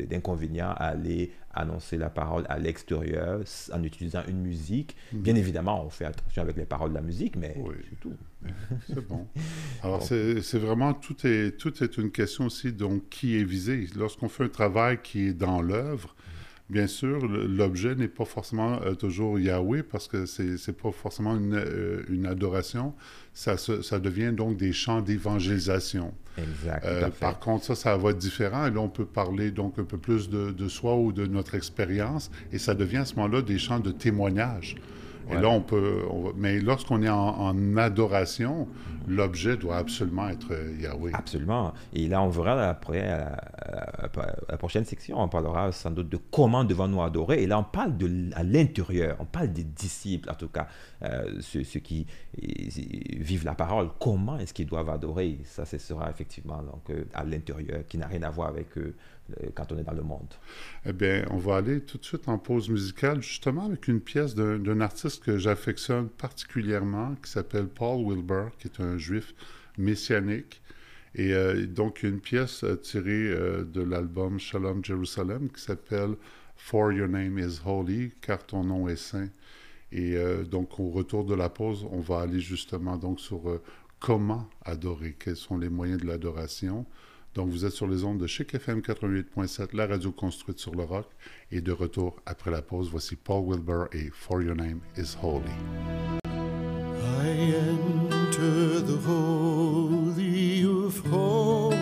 d'inconvénient à aller annoncer la parole à l'extérieur en utilisant une musique. Mhm. Bien évidemment, on fait attention avec les paroles de la musique, mais c'est tout. C'est bon. Alors, c'est vraiment, tout est, tout est une question aussi, donc, qui est visé. Lorsqu'on fait un travail qui est dans l'œuvre, Bien sûr, l'objet n'est pas forcément euh, toujours Yahweh parce que c'est n'est pas forcément une, euh, une adoration. Ça, ça, devient donc des chants d'évangélisation. Exact. Euh, par contre, ça, ça va être différent. Et là, on peut parler donc un peu plus de, de soi ou de notre expérience. Et ça devient à ce moment-là des chants de témoignage. Et là, on peut. mais lorsqu'on est en, adoration, l'objet doit absolument être Yahweh. Absolument. Et là, on verra après, la, prochaine section, on parlera sans doute de comment devons-nous adorer. Et là, on parle de, à l'intérieur, on parle des disciples, en tout cas, euh, ceux, qui vivent la parole. Comment est-ce qu'ils doivent adorer? Ça, ce sera effectivement donc, euh, à l'intérieur, qui n'a rien à voir avec eux quand on est dans le monde. Eh bien, on va aller tout de suite en pause musicale, justement avec une pièce d'un artiste que j'affectionne particulièrement, qui s'appelle Paul Wilbur, qui est un juif messianique. Et euh, donc, une pièce euh, tirée euh, de l'album Shalom Jerusalem qui s'appelle For Your Name is Holy, car ton nom est saint. Et donc, au retour de la pause, on va aller justement donc sur comment adorer, quels sont les moyens de l'adoration. Donc, vous êtes sur les ondes de Chic FM 88.7, la radio construite sur le rock. Et de retour après la pause, voici Paul Wilbur et For Your Name is Holy. I enter the holy of holies.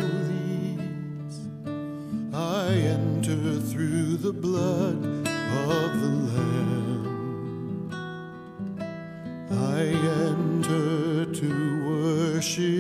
I enter through the blood of the Lamb. I enter to worship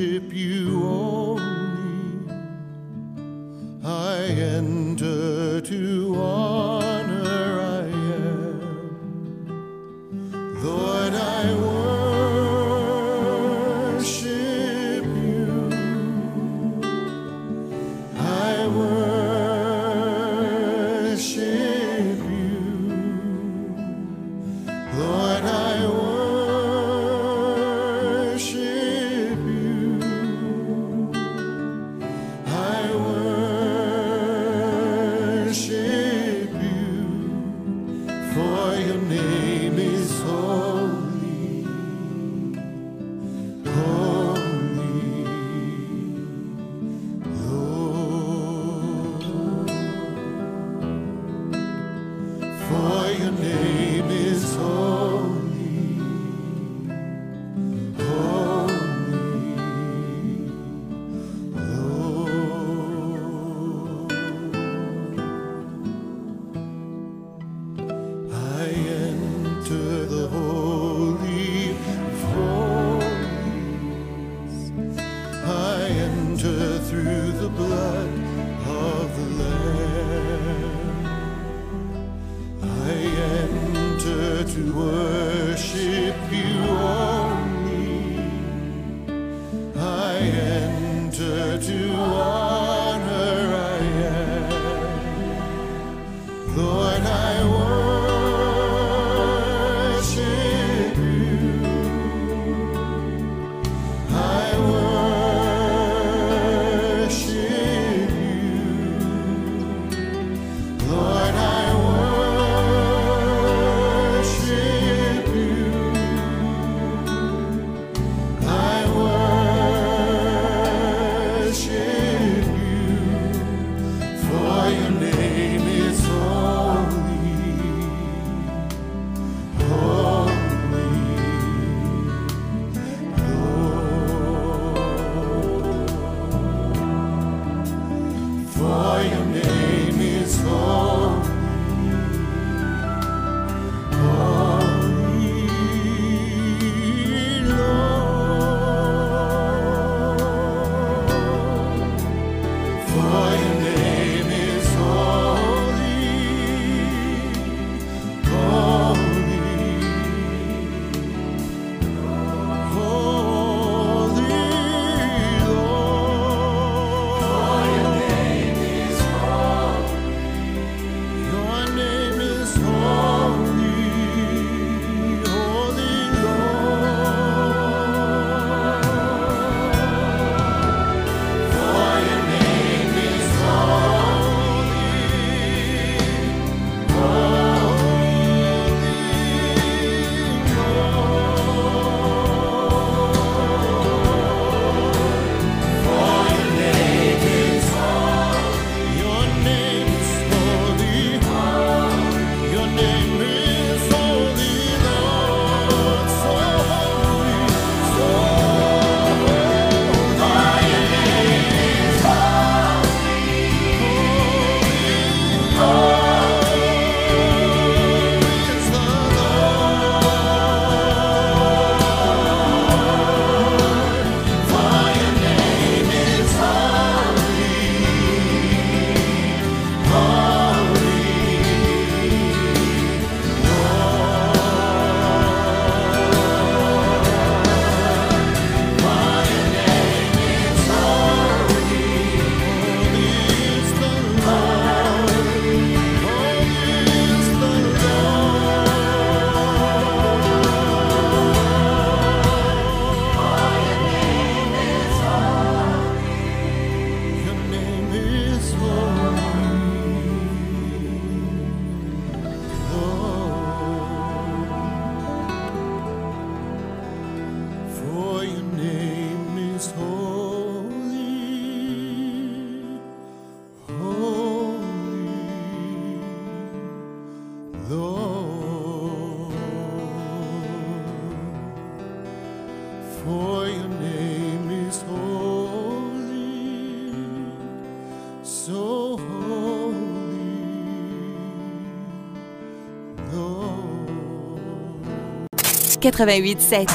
88.7.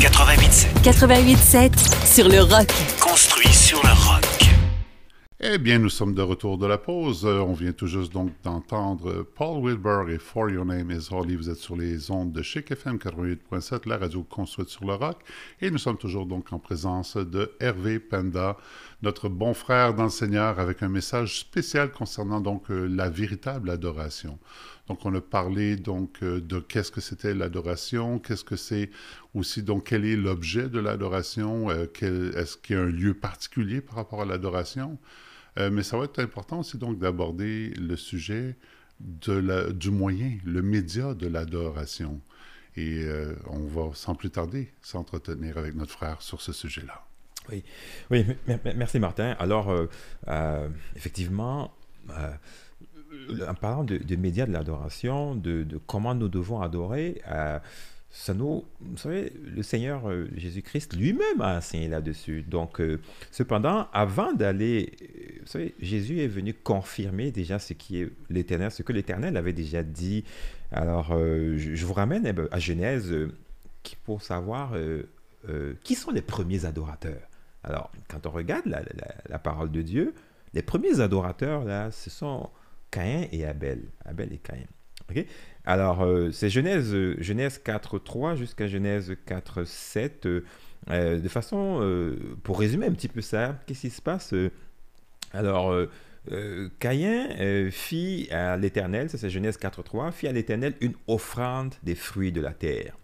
88.7. 88.7 sur le rock. Construit sur le rock. Eh bien, nous sommes de retour de la pause. Euh, on vient tout juste donc d'entendre Paul Wilbur et For Your Name is Holy. Vous êtes sur les ondes de Chic FM 88.7, la radio construite sur le rock. Et nous sommes toujours donc en présence de Hervé Penda, notre bon frère dans le Seigneur, avec un message spécial concernant donc euh, la véritable adoration. Donc, on a parlé donc euh, de qu'est-ce que c'était l'adoration, qu'est-ce que c'est aussi donc quel est l'objet de l'adoration, euh, est-ce qu'il y a un lieu particulier par rapport à l'adoration? Euh, mais ça va être important aussi donc d'aborder le sujet de la, du moyen, le média de l'adoration. Et on va sans plus tarder s'entretenir avec notre frère sur ce sujet-là. Oui, oui merci Martin. Alors, effectivement, en parlant de, médias de l'adoration, de, comment nous devons adorer, euh, ça nous, vous savez, le Seigneur euh, Jésus-Christ lui-même a enseigné là-dessus. Donc, euh, cependant, avant d'aller, vous savez, Jésus est venu confirmer déjà ce qui est l'Éternel, ce que l'Éternel avait déjà dit. Alors, je, vous ramène eh ben, à Genèse pour savoir qui sont les premiers adorateurs. Alors, quand on regarde la- la parole de Dieu, les premiers adorateurs, là, ce sont Caïn et Abel. Abel et Caïn. OK? Alors, euh, c'est Genèse, euh, Genèse 4.3 jusqu'à Genèse 4.7. euh, euh, de façon, euh, pour résumer un petit peu ça, qu'est-ce qui se passe Alors, Caïn fit à l'Éternel, ça c'est Genèse 4.3, fit à l'Éternel une offrande des fruits de la terre.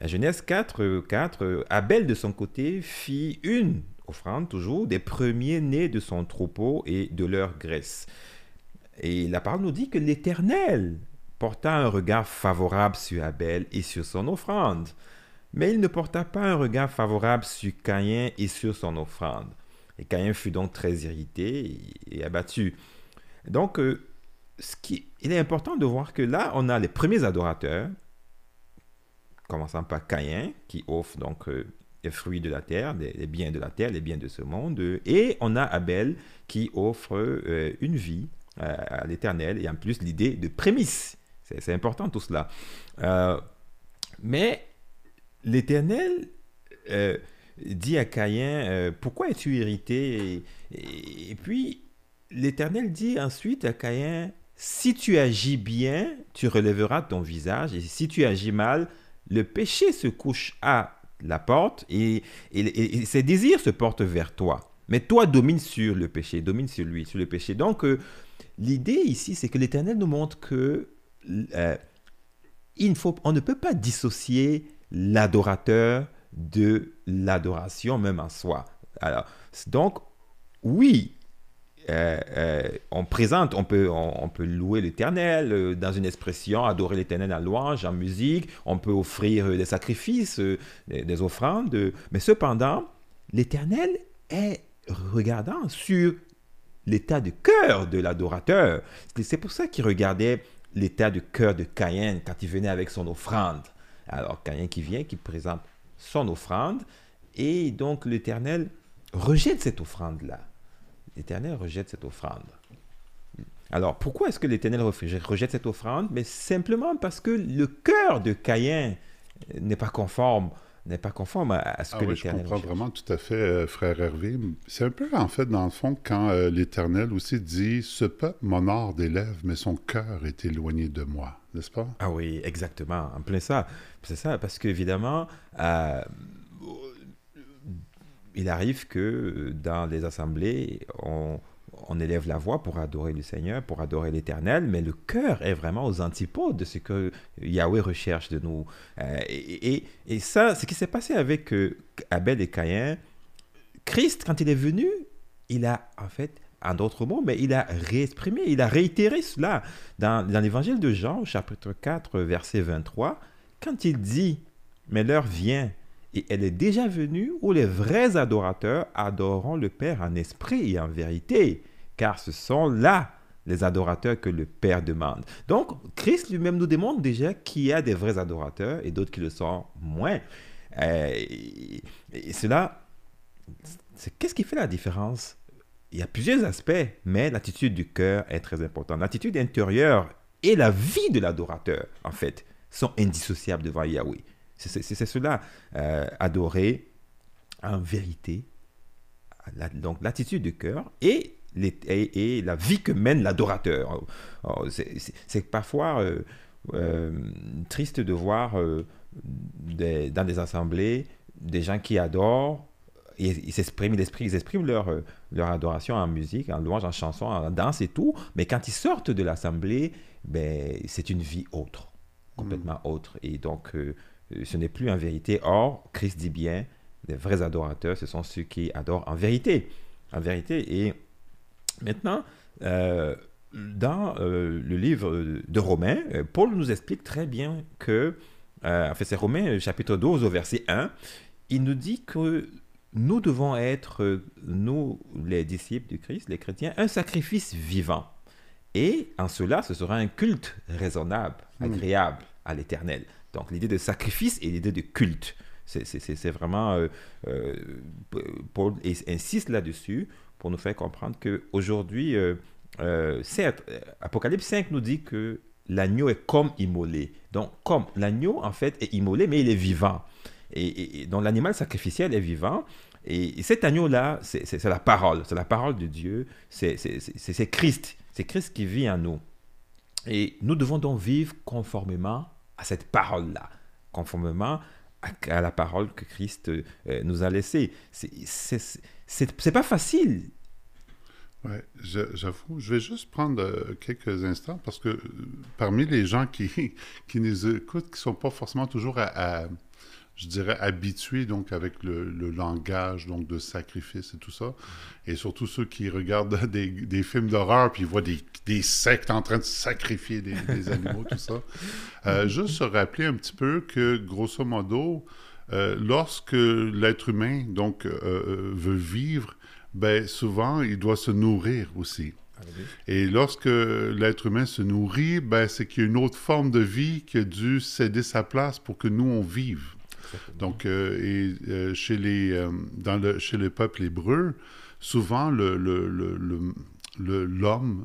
À Genèse 4, euh, 4, euh, Abel de son côté fit une offrande toujours des premiers-nés de son troupeau et de leur graisse. Et la parole nous dit que l'Éternel porta un regard favorable sur Abel et sur son offrande. Mais il ne porta pas un regard favorable sur Caïn et sur son offrande. Et Caïn fut donc très irrité et, abattu. Donc, euh, ce qui, il est important de voir que là, on a les premiers adorateurs, commençant par Caïn, qui offre donc euh, les fruits de la terre, les, biens de la terre, les biens de ce monde, et on a Abel qui offre euh, une vie à l'éternel, et en plus l'idée de prémisse. C'est important tout cela. Euh, mais l'éternel euh, dit à Caïn, euh, pourquoi es-tu irrité? Et, puis l'éternel dit ensuite à Caïn, si tu agis bien, tu relèveras ton visage, et si tu agis mal, le péché se couche à la porte et, ses désirs se portent vers toi. Mais toi domine sur le péché, domine sur lui, sur le péché. Donc euh, l'idée ici, c'est que l'Éternel nous montre que euh, faut, on ne peut pas dissocier l'adorateur de l'adoration même en soi. Alors, donc, oui, euh, euh, on présente, on peut, on, peut louer l'Éternel dans une expression, adorer l'Éternel en louange, en musique, on peut offrir des sacrifices, des, des offrandes, mais cependant, l'Éternel est regardant sur l'état de cœur de l'adorateur. C'est- pour ça qu'il regardait l'état de cœur de Caïn quand il venait avec son offrande. Alors Caïn qui vient, qui présente son offrande, et donc l'Éternel rejette cette offrande-là. L'Éternel rejette cette offrande. Alors pourquoi est-ce que l'Éternel rejette cette offrande? Mais simplement parce que le cœur de Caïn n'est pas conforme, n'est pas conforme à, à ce Ah que oui, je l'Éternel comprends recherche. vraiment tout à fait, euh, frère Hervé. C'est un peu, en fait, dans le fond, quand euh, l'Éternel aussi dit « Ce peuple m'honore des lèvres, mais son cœur est éloigné de moi. » N'est-ce pas? Ah oui, exactement, en plein ça. C'est ça, parce qu'évidemment, euh, il arrive que dans les assemblées, on, on élève la voix pour adorer le Seigneur, pour adorer l'Éternel, mais le cœur est vraiment aux antipodes de ce que Yahweh recherche de nous. Euh, et, et- ça, ce qui s'est passé avec euh, Abel et Caïn, Christ, quand il est venu, il a en fait, en d'autres mots, mais il a réexprimé, il a réitéré cela dans, dans l'évangile de Jean, au chapitre 4, verset 23, quand il dit Mais l'heure vient, et elle est déjà venue, où les vrais adorateurs adoreront le Père en esprit et en vérité, car ce sont là les adorateurs que le Père demande. Donc, Christ lui-même nous démontre déjà qu'il y a des vrais adorateurs et d'autres qui le sont moins. Euh, et, cela, qu'est-ce qui fait la différence? Il y a plusieurs aspects, mais l'attitude du cœur est très importante. L'attitude intérieure et la vie de l'adorateur, en fait, sont indissociables devant Yahweh. C'est cela, euh, adorer en vérité, la- donc l'attitude du cœur et, les- et, et la vie que mène l'adorateur. Oh, c'est- C'est parfois euh, euh, triste de voir des- dans des assemblées des gens qui adorent, ils s'expriment, ils expriment, ils expriment leur, leur adoration en musique, en louange, en chanson, en danse et tout, mais quand ils sortent de l'assemblée, ben, c'est une vie autre, complètement autre. Et donc, euh, ce n'est plus en vérité. Or, Christ dit bien, les vrais adorateurs, ce sont ceux qui adorent en vérité. En vérité. Et maintenant, euh, dans euh, le livre de Romains, euh, Paul nous explique très bien que, euh, en fait, c'est Romains chapitre 12 au verset 1, il nous dit que nous devons être, nous, les disciples du Christ, les chrétiens, un sacrifice vivant. Et en cela, ce sera un culte raisonnable, agréable à l'éternel. Donc l'idée de sacrifice et l'idée de culte. C'est- vraiment... euh, euh, Paul insiste là-dessus pour nous faire comprendre qu'aujourd'hui, euh, euh, certes, Apocalypse 5 nous dit que l'agneau est comme immolé. Donc, comme l'agneau, en fait, est immolé, mais il est vivant. Et, et- donc, l'animal sacrificiel est vivant. Et, et cet agneau-là, c'est la parole. C'est la parole de Dieu. C'est Christ. C'est Christ qui vit en nous. Et nous devons donc vivre conformément à cette parole-là, conformément à, la parole que Christ euh, nous a laissée. C'est- pas facile. Je- j'avoue, je vais juste prendre euh, quelques instants parce que euh, parmi les gens qui, qui nous écoutent, qui sont pas forcément toujours à, je dirais, habitués donc avec le, le langage donc de sacrifice et tout ça, et surtout ceux qui regardent des, des films d'horreur puis ils voient des, des sectes en train de sacrifier des, des animaux, tout ça, euh, juste se rappeler un petit peu que grosso modo, euh, lorsque l'être humain donc euh, euh, veut vivre ben souvent, il doit se nourrir aussi. Et lorsque l'être humain se nourrit, ben, c'est qu'il y a une autre forme de vie qui a dû céder sa place pour que nous, on vive. Donc, euh, et, euh, chez, les, euh, dans le, chez le peuple hébreu, souvent, l'homme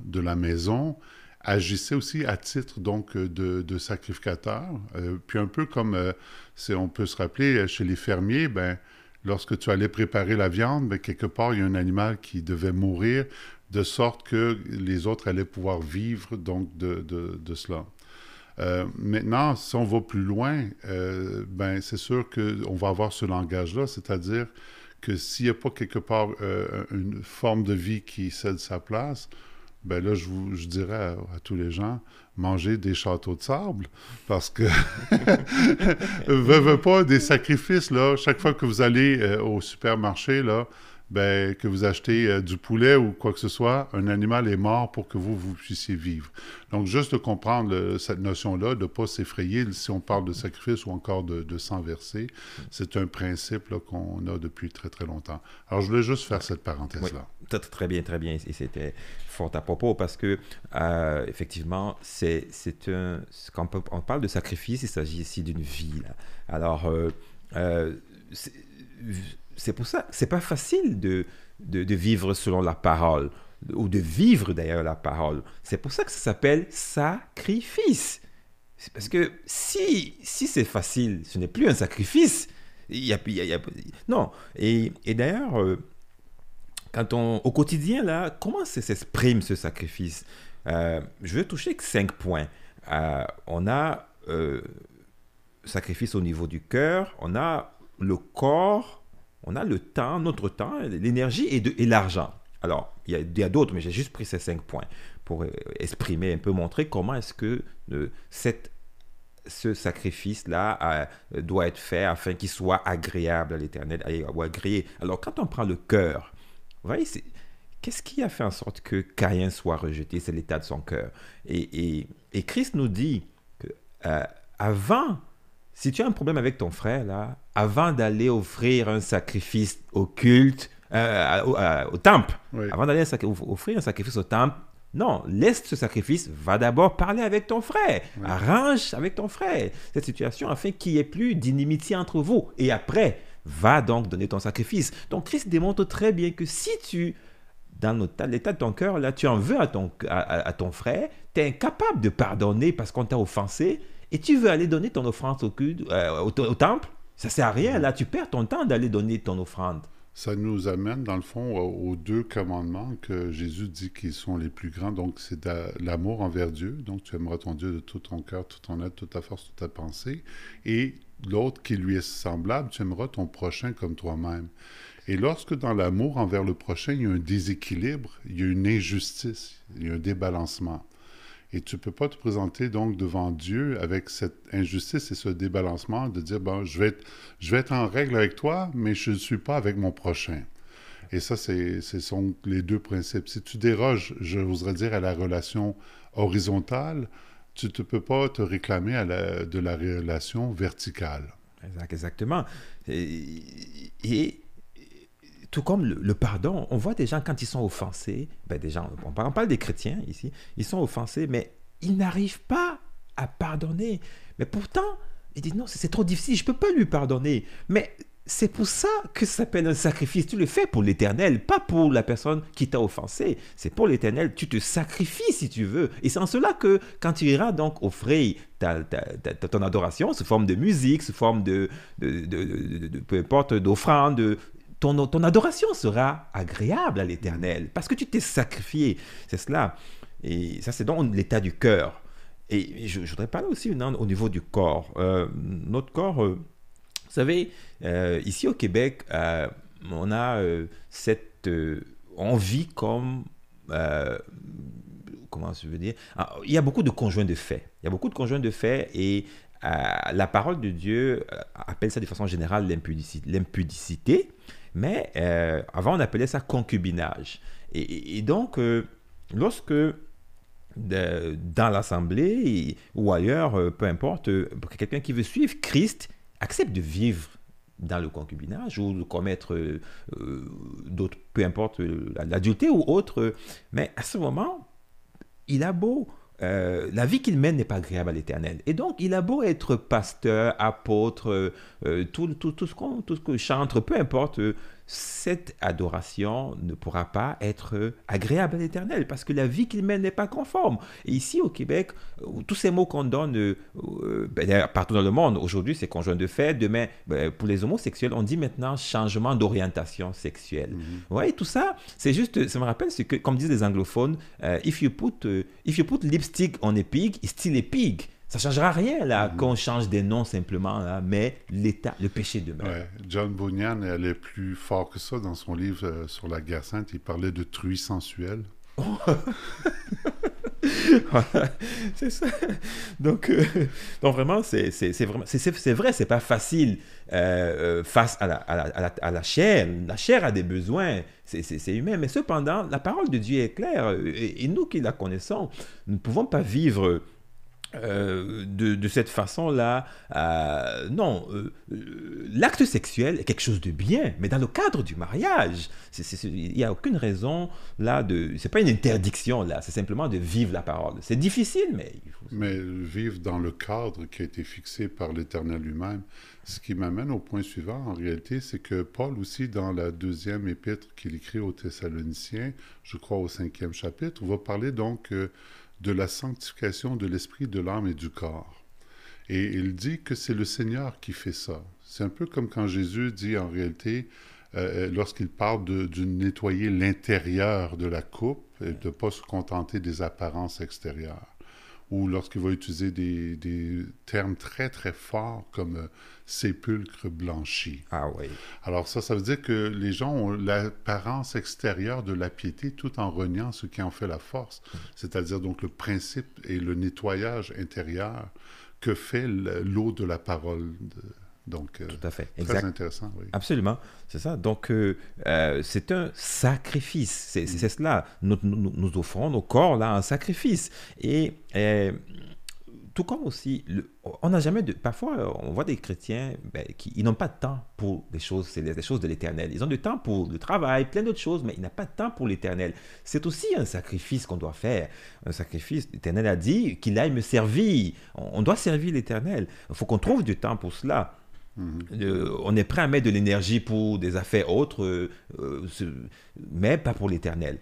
de la maison agissait aussi à titre donc de, sacrificateur. Puis un peu comme, c'est- on peut se rappeler, chez les fermiers, ben, lorsque tu allais préparer la viande, ben, quelque part, il y a un animal qui devait mourir, de sorte que les autres allaient pouvoir vivre donc de cela. Euh, maintenant, si on va plus loin, euh, ben, c'est sûr qu'on va avoir ce langage-là, c'est-à-dire que s'il n'y a pas quelque part euh, une forme de vie qui cède sa place, ben là, je, vous, je dirais à, tous les gens, mangez des châteaux de sable, parce que, veux, veux pas, des sacrifices, là, chaque fois que vous allez au supermarché, là, ben, que vous achetez euh, du poulet ou quoi que ce soit, un animal est mort pour que vous, vous puissiez vivre. Donc, juste de comprendre le- cette notion-là, de ne pas s'effrayer si on parle de sacrifice ou encore de, de sang versé, c'est un principe qu'on a depuis très, très longtemps. Alors, je voulais juste faire cette parenthèse-là. Très, bien, très bien. Et c'était fort à propos parce que, euh, effectivement, c'est un. Quand on parle de sacrifice, il s'agit ici d'une vie. Alors, euh, euh, c'est pour ça, c'est pas facile de, de, vivre selon la parole ou de vivre d'ailleurs la parole. C'est pour ça que ça s'appelle sacrifice. C'est parce que si, si c'est facile, ce n'est plus un sacrifice. Il y a, non. Et, d'ailleurs, euh, quand on, au quotidien, là, comment s'exprime ce sacrifice? Euh, Je vais toucher que cinq points. Euh, on a euh, sacrifice au niveau du cœur, on a le corps, on a le temps, notre temps, l'énergie et, l'argent. Alors, il y a, d'autres, mais j'ai juste pris ces cinq points pour euh, exprimer, un peu montrer comment est-ce que euh, cette ce sacrifice-là euh, doit être fait afin qu'il soit agréable à l'Éternel ou agréé. Alors, quand on prend le cœur, vous voyez, qu'est-ce qui a fait en sorte que Caïn soit rejeté? C'est l'état de son cœur. Et, et- et Christ nous dit que avant, si tu as un problème avec ton frère, là, avant d'aller offrir un sacrifice au culte, euh, au, euh, au temple, Oui. avant d'aller offrir un sacrifice au temple, non, laisse ce sacrifice, va d'abord parler avec ton frère, arrange avec ton frère cette situation afin qu'il n'y ait plus d'inimitié entre vous. Et après, va donc donner ton sacrifice. Donc Christ démontre très bien que si tu, dans l'état de ton cœur, là, tu en veux à ton, à, ton frère, tu es incapable de pardonner parce qu'on t'a offensé, et tu veux aller donner ton au, culte, euh, au, au temple, ça sert à rien. Là, tu perds ton temps d'aller donner ton offrande. Ça nous amène, dans le fond, aux deux commandements que Jésus dit qu'ils sont les plus grands. Donc, c'est l'amour envers Dieu. Donc, tu aimeras ton Dieu de tout ton cœur, toute ton être, toute ta force, toute ta pensée. Et l'autre qui lui est semblable, tu aimeras ton prochain comme toi-même. Et lorsque dans l'amour envers le prochain, il y a un déséquilibre, il y a une injustice, il y a un débalancement. Et tu ne peux pas te présenter donc devant Dieu avec cette injustice et ce débalancement de dire, bon, je vais être, je vais être en règle avec toi, mais je ne suis pas avec mon prochain. Et ça, ce sont les deux principes. Si tu déroges, je voudrais dire, à la relation horizontale, tu ne peux pas te réclamer de la relation verticale. Exact- Exactement. Et- tout comme le, pardon, on voit des gens quand ils sont offensés, ben des on parle, des chrétiens ici, ils sont offensés, mais ils n'arrivent pas à pardonner. Mais pourtant, ils disent non, c'est trop difficile, je ne peux pas lui pardonner. Mais c'est pour ça que ça s'appelle un sacrifice. Tu le fais pour l'éternel, pas pour la personne qui t'a offensé. C'est pour l'éternel. Tu te sacrifies si tu veux. Et c'est en cela que quand tu iras donc offrir ta, ta- ta- ton adoration sous forme de musique, sous forme de, de, peu importe, d'offrande, de- ton, adoration sera agréable à l'éternel parce que tu t'es sacrifié. C'est cela. Et ça, c'est donc l'état du cœur. Et je, voudrais parler aussi maintenant au niveau du corps. Euh, notre corps, euh, vous savez, euh, ici au Québec, on a cette. on vit comme. comment je veux dire Ah, Il y a beaucoup de conjoints de fait. Il y a beaucoup de conjoints de fait et la parole de Dieu appelle ça de façon générale l'impudici- l'impudicité. Mais euh, avant, on appelait ça concubinage. Et, donc, euh, lorsque dans l'assemblée ou ailleurs, euh, peu importe, quelqu'un qui veut suivre Christ accepte de vivre dans le concubinage ou de commettre d'autres, peu importe l'adultère ou autre. Mais à ce moment, il a beau, euh, la vie qu'il mène n'est pas agréable à l'éternel. Et donc, il a beau être pasteur, apôtre, euh, euh, tout, ce qu'on tout chantre, peu importe, cette adoration ne pourra pas être agréable à l'éternel parce que la vie qu'il mène n'est pas conforme. Et ici au Québec, euh, tous ces mots qu'on donne euh, euh, ben, partout dans le monde, aujourd'hui c'est conjoint de fait, demain ben, pour les homosexuels, on dit maintenant changement d'orientation sexuelle. Ouais, tout ça, c'est juste, ça me rappelle ce que, comme disent les anglophones, euh, if, you put, euh, if you put lipstick on a pig, it's still a pig. Ça ne changera rien là, qu'on change des noms simplement, là, mais l'état, le péché demeure. Ouais. John Bunyan allait plus fort que ça dans son livre euh, sur la guerre sainte. Il parlait de truie sensuelle. Voilà, c'est ça. Donc, euh, donc vraiment, c'est vraiment, c'est- vrai, c'est pas facile euh, face à la, à, la, à la- à la chair. La chair a des besoins, c'est humain. Mais cependant, la parole de Dieu est claire. Et, et nous qui la connaissons, nous ne pouvons pas vivre euh, de, cette façon-là. euh, non, euh, l'acte sexuel est quelque chose de bien, mais dans le cadre du mariage, il n'y a aucune raison là de. C'est pas une interdiction là, c'est simplement de vivre la parole. C'est difficile, mais il faut. Mais vivre dans le cadre qui a été fixé par l'Éternel lui-même, ce qui m'amène au point suivant, en réalité, c'est que Paul aussi, dans la deuxième épître qu'il écrit aux Thessaloniciens, je crois au cinquième chapitre, va parler donc de la sanctification de l'esprit, de l'âme et du corps. Et il dit que c'est le Seigneur qui fait ça. C'est un peu comme quand Jésus dit en réalité, euh, lorsqu'il parle de, de nettoyer l'intérieur de la coupe et de ne pas se contenter des apparences extérieures ou lorsqu'il va utiliser des, des termes très très forts comme euh, sépulcre blanchi. Ah oui. Alors ça, ça veut dire que les gens ont l'apparence extérieure de la piété tout en reniant ce qui en fait la force, c'est-à-dire donc le principe et le nettoyage intérieur que fait le- l'eau de la parole. de- Donc, euh, Tout à fait. très Exact. intéressant, oui. Absolument, c'est ça. Donc, euh, euh, c'est un sacrifice. C'est c'est cela. Nous, nous, nous offrons nos corps là en sacrifice. Et tout comme aussi, le- on n'a jamais de. Parfois, on voit des chrétiens ben, qui ils n'ont pas de temps pour des choses, c'est les, les choses de l'éternel. Ils ont du temps pour le travail, plein d'autres choses, mais ils n'ont pas de temps pour l'éternel. C'est aussi un sacrifice qu'on doit faire. Un sacrifice. L'éternel a dit qu'il aille me servir. On, on doit servir l'éternel. Il faut qu'on trouve du temps pour cela. Euh, on est prêt à mettre de l'énergie pour des affaires autres, euh, euh, mais pas pour l'éternel.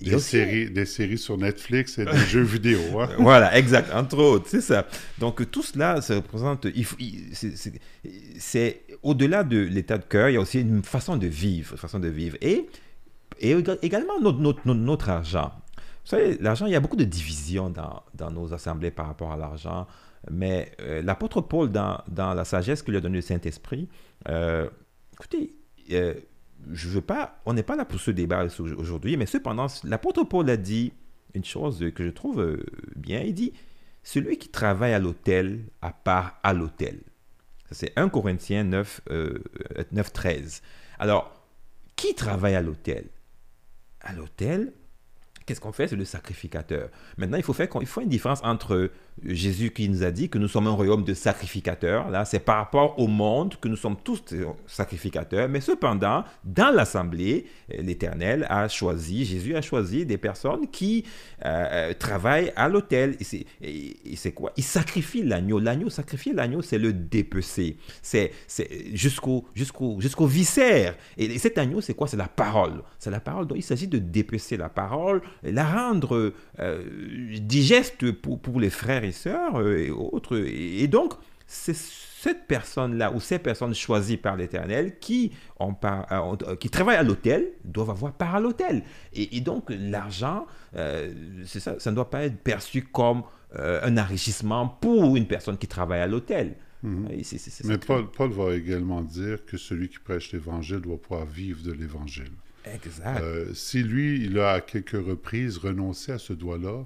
Des, aussi- séries, des séries sur Netflix et des jeux vidéo. hein. Voilà, exact, entre autres, c'est ça. Donc tout cela, ça représente, c'est- au-delà de l'état de cœur, il y a aussi une façon de vivre, façon de vivre. Et, et éga- également notre, notre, notre- notre argent. Vous savez, l'argent, il y a beaucoup de divisions dans, dans nos assemblées par rapport à l'argent. Mais euh, l'apôtre Paul, dans, dans la sagesse que lui a donnée le Saint-Esprit, euh, écoutez, euh, je veux pas, on n'est pas là pour ce débat aujourd'hui, mais cependant, l'apôtre Paul a dit une chose que je trouve euh, bien. Il dit Celui qui travaille à l'hôtel a part à l'hôtel. Ça, c'est 1 Corinthiens 9, euh, 9, 13. Alors, qui travaille à l'hôtel À l'hôtel, qu'est-ce qu'on fait? C'est le sacrificateur. Maintenant, il faut faire il faut une différence entre Jésus qui nous a dit que nous sommes un royaume de sacrificateurs. Là, c'est par rapport au monde que nous sommes tous sacrificateurs. Mais cependant, dans l'assemblée, euh, l'Éternel a choisi, Jésus a choisi des personnes qui euh, euh, travaillent à l'autel. Et c'est- quoi? Il sacrifie l'agneau. L'agneau, sacrifier l'agneau, c'est le dépecer. C'est jusqu'au jusqu'au jusqu'au viscère. Et, et cet agneau, c'est quoi? C'est la parole. C'est la parole. Donc, il s'agit de dépecer la parole, la rendre digeste pour, pour les frères et sœurs euh, et autres. Et, donc, c'est cette personne-là ou ces personnes choisies par l'Éternel qui, ont par- euh, euh, qui travaillent à l'hôtel doivent avoir part à l'hôtel. Et, et donc, l'argent, euh, c'est ça, ça ne doit pas être perçu comme euh, un enrichissement pour une personne qui travaille à l'hôtel. C'est Mais Paul, Paul va également dire que celui qui prêche l'Évangile doit pouvoir vivre de l'Évangile. Exact. Euh, si lui, il a à quelques reprises renoncé à ce doigt-là,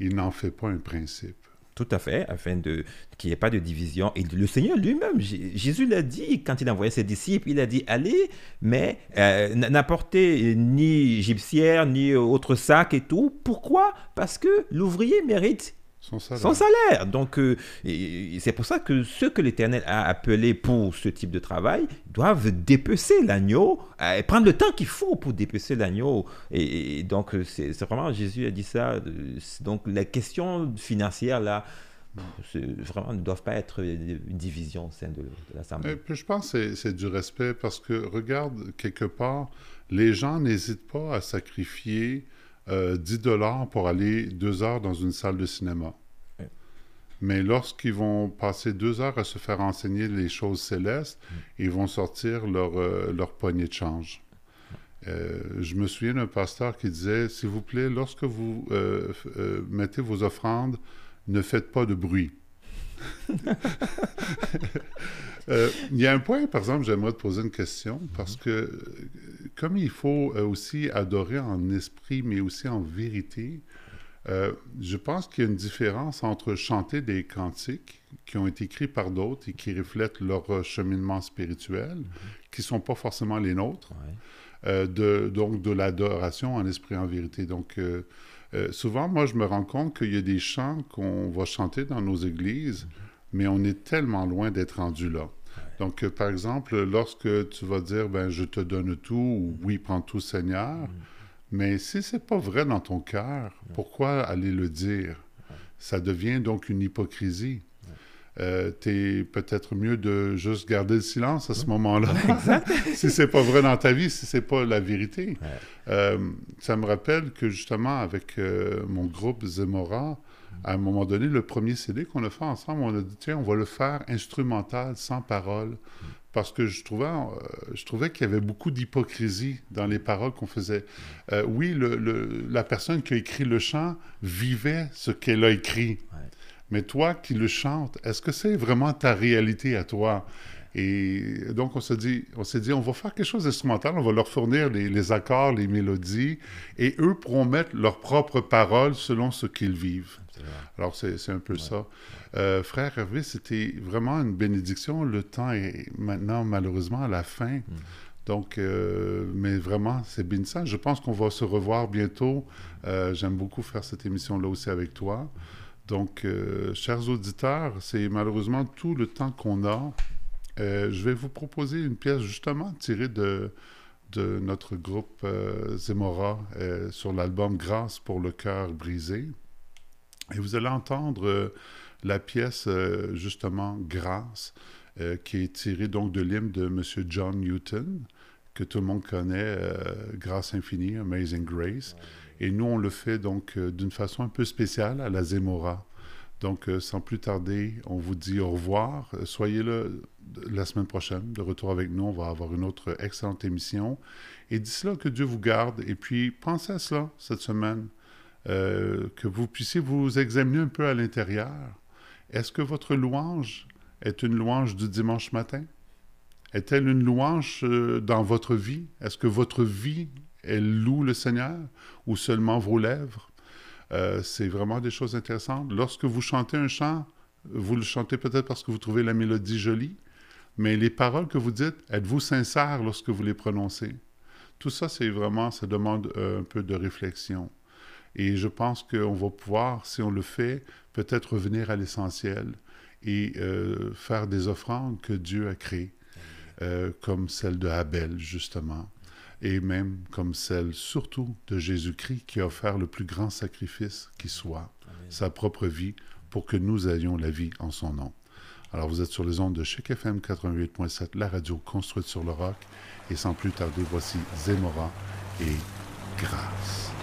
il n'en fait pas un principe. Tout à fait, afin de qu'il n'y ait pas de division. Et le Seigneur lui-même, Jésus l'a dit quand il a envoyé ses disciples, il a dit allez, mais euh, n'apportez ni gypsière, ni autre sac et tout. Pourquoi? Parce que l'ouvrier mérite Son salaire. son salaire. Donc, euh, c'est pour ça que ceux que l'Éternel a appelés pour ce type de travail doivent dépecer l'agneau, euh, et prendre le temps qu'il faut pour dépecer l'agneau. Et, et donc, euh, c'est vraiment, Jésus a dit ça. Donc, les questions financières, là, vraiment ne doivent pas être une division au sein de, de l'Assemblée. puis je pense que c'est du respect parce que, regarde, quelque part, les gens n'hésitent pas à sacrifier euh, 10 dollars pour aller deux heures dans une salle de cinéma. Ouais. Mais lorsqu'ils vont passer deux heures à se faire enseigner les choses célestes, ils vont sortir leur, euh, leur poignée de change. Euh, je me souviens d'un pasteur qui disait, s'il vous plaît, lorsque vous euh, euh, mettez vos offrandes, ne faites pas de bruit. Euh, Il y a un point, par exemple, j'aimerais te poser une question, parce que euh, comme il faut euh, aussi adorer en esprit, mais aussi en vérité, euh, je pense qu'il y a une différence entre chanter des cantiques qui ont été écrits par d'autres et qui reflètent leur euh, cheminement spirituel, qui ne sont pas forcément les nôtres, Ouais. euh, de, donc de l'adoration en esprit en vérité. Donc, euh, souvent, moi, je me rends compte qu'il y a des chants qu'on va chanter dans nos églises, mais on est tellement loin d'être rendu là. Donc, euh, par exemple, lorsque tu vas dire, ben, je te donne tout, ou oui, prends tout, Seigneur, mais si c'est pas vrai dans ton cœur, pourquoi aller le dire? Ça devient donc une hypocrisie. Euh, T'es peut-être mieux de juste garder le silence à ce moment-là. si c'est pas vrai dans ta vie, si c'est pas la vérité. Euh, ça me rappelle que justement, avec euh, mon groupe Zemora, à un moment donné, le premier CD qu'on a fait ensemble, on a dit, tiens, on va le faire instrumental, sans parole, parce que je trouvais, euh, je trouvais qu'il y avait beaucoup d'hypocrisie dans les paroles qu'on faisait. Euh, oui, le- le- la personne qui a écrit le chant vivait ce qu'elle a écrit. Mais toi qui le chantes, est-ce que c'est vraiment ta réalité à toi? Et donc, on s'est dit, on s'est dit, on va faire quelque chose d'instrumental, on va leur fournir les, les accords, les mélodies, et eux pourront mettre leurs propres paroles selon ce qu'ils vivent. Alors, c'est un peu ça. Euh, frère Hervé, c'était vraiment une bénédiction. Le temps est maintenant, malheureusement, à la fin. Donc, euh, mais vraiment, c'est bénissant. Je pense qu'on va se revoir bientôt. Euh, J'aime beaucoup faire cette émission-là aussi avec toi. Donc, chers auditeurs, c'est malheureusement tout le temps qu'on a. Euh, je vais vous proposer une pièce justement tirée de, notre groupe euh, Zemora euh, sur l'album Grâce pour le cœur brisé. Et vous allez entendre euh, la pièce justement Grâce, qui est tirée donc de l'hymne de M. John Newton, que tout le monde connaît, Grâce infinie, Amazing Grace. Et nous, on le fait donc d'une façon un peu spéciale à la Zemora. Donc, euh, sans plus tarder, on vous dit au revoir. Euh, Soyez là la semaine prochaine, de retour avec nous. On va avoir une autre excellente émission. Et d'ici là, que Dieu vous garde. Et puis, pensez à cela cette semaine. Euh, que vous puissiez vous examiner un peu à l'intérieur. Est-ce que votre louange est une louange du dimanche matin? Est-elle une louange euh, dans votre vie? Est-ce que votre vie, elle loue le Seigneur ou seulement vos lèvres? Euh, c'est vraiment des choses intéressantes. Lorsque vous chantez un chant, vous le chantez peut-être parce que vous trouvez la mélodie jolie, mais les paroles que vous dites, êtes-vous sincère lorsque vous les prononcez? Tout ça, c'est vraiment, ça demande euh, un peu de réflexion. Et je pense qu'on va pouvoir, si on le fait, peut-être revenir à l'essentiel et euh, faire des offrandes que Dieu a créées, comme celle de Abel, justement, et même comme celle surtout de Jésus-Christ qui a offert le plus grand sacrifice qui soit, sa propre vie, pour que nous ayons la vie en son nom. Alors vous êtes sur les ondes de Chic FM 88.7, la radio construite sur le roc, et sans plus tarder, voici Zemora et Grâce. Grâce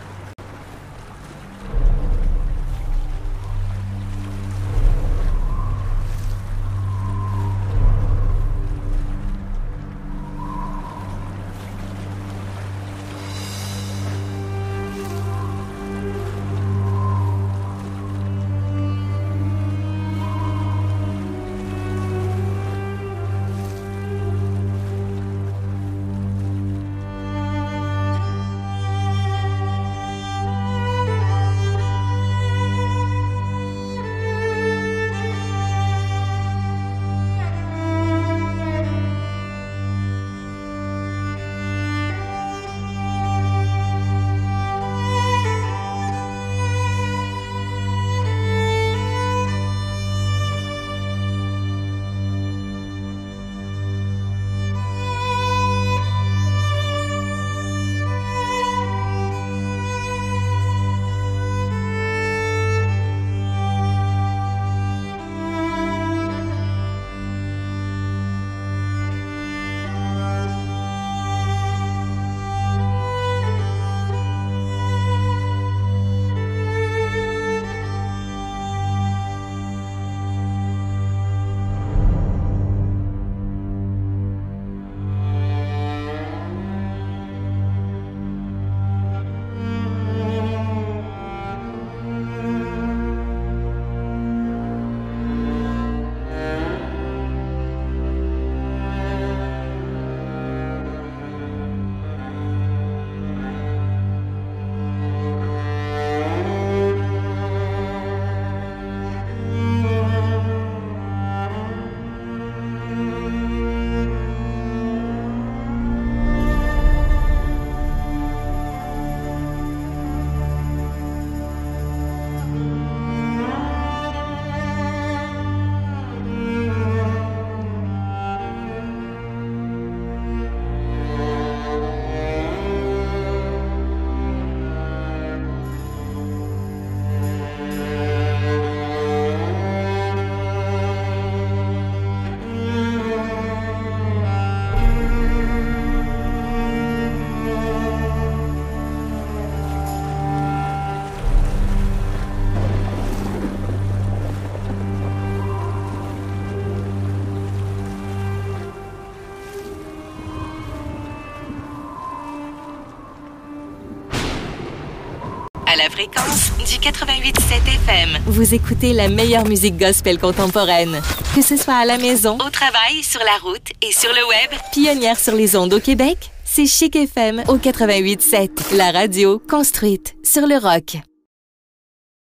à la fréquence du 88.7 FM. Vous écoutez la meilleure musique gospel contemporaine. Que ce soit à la maison, au travail, sur la route et sur le web, pionnière sur les ondes au Québec, c'est Chic FM au 88.7, la radio construite sur le rock.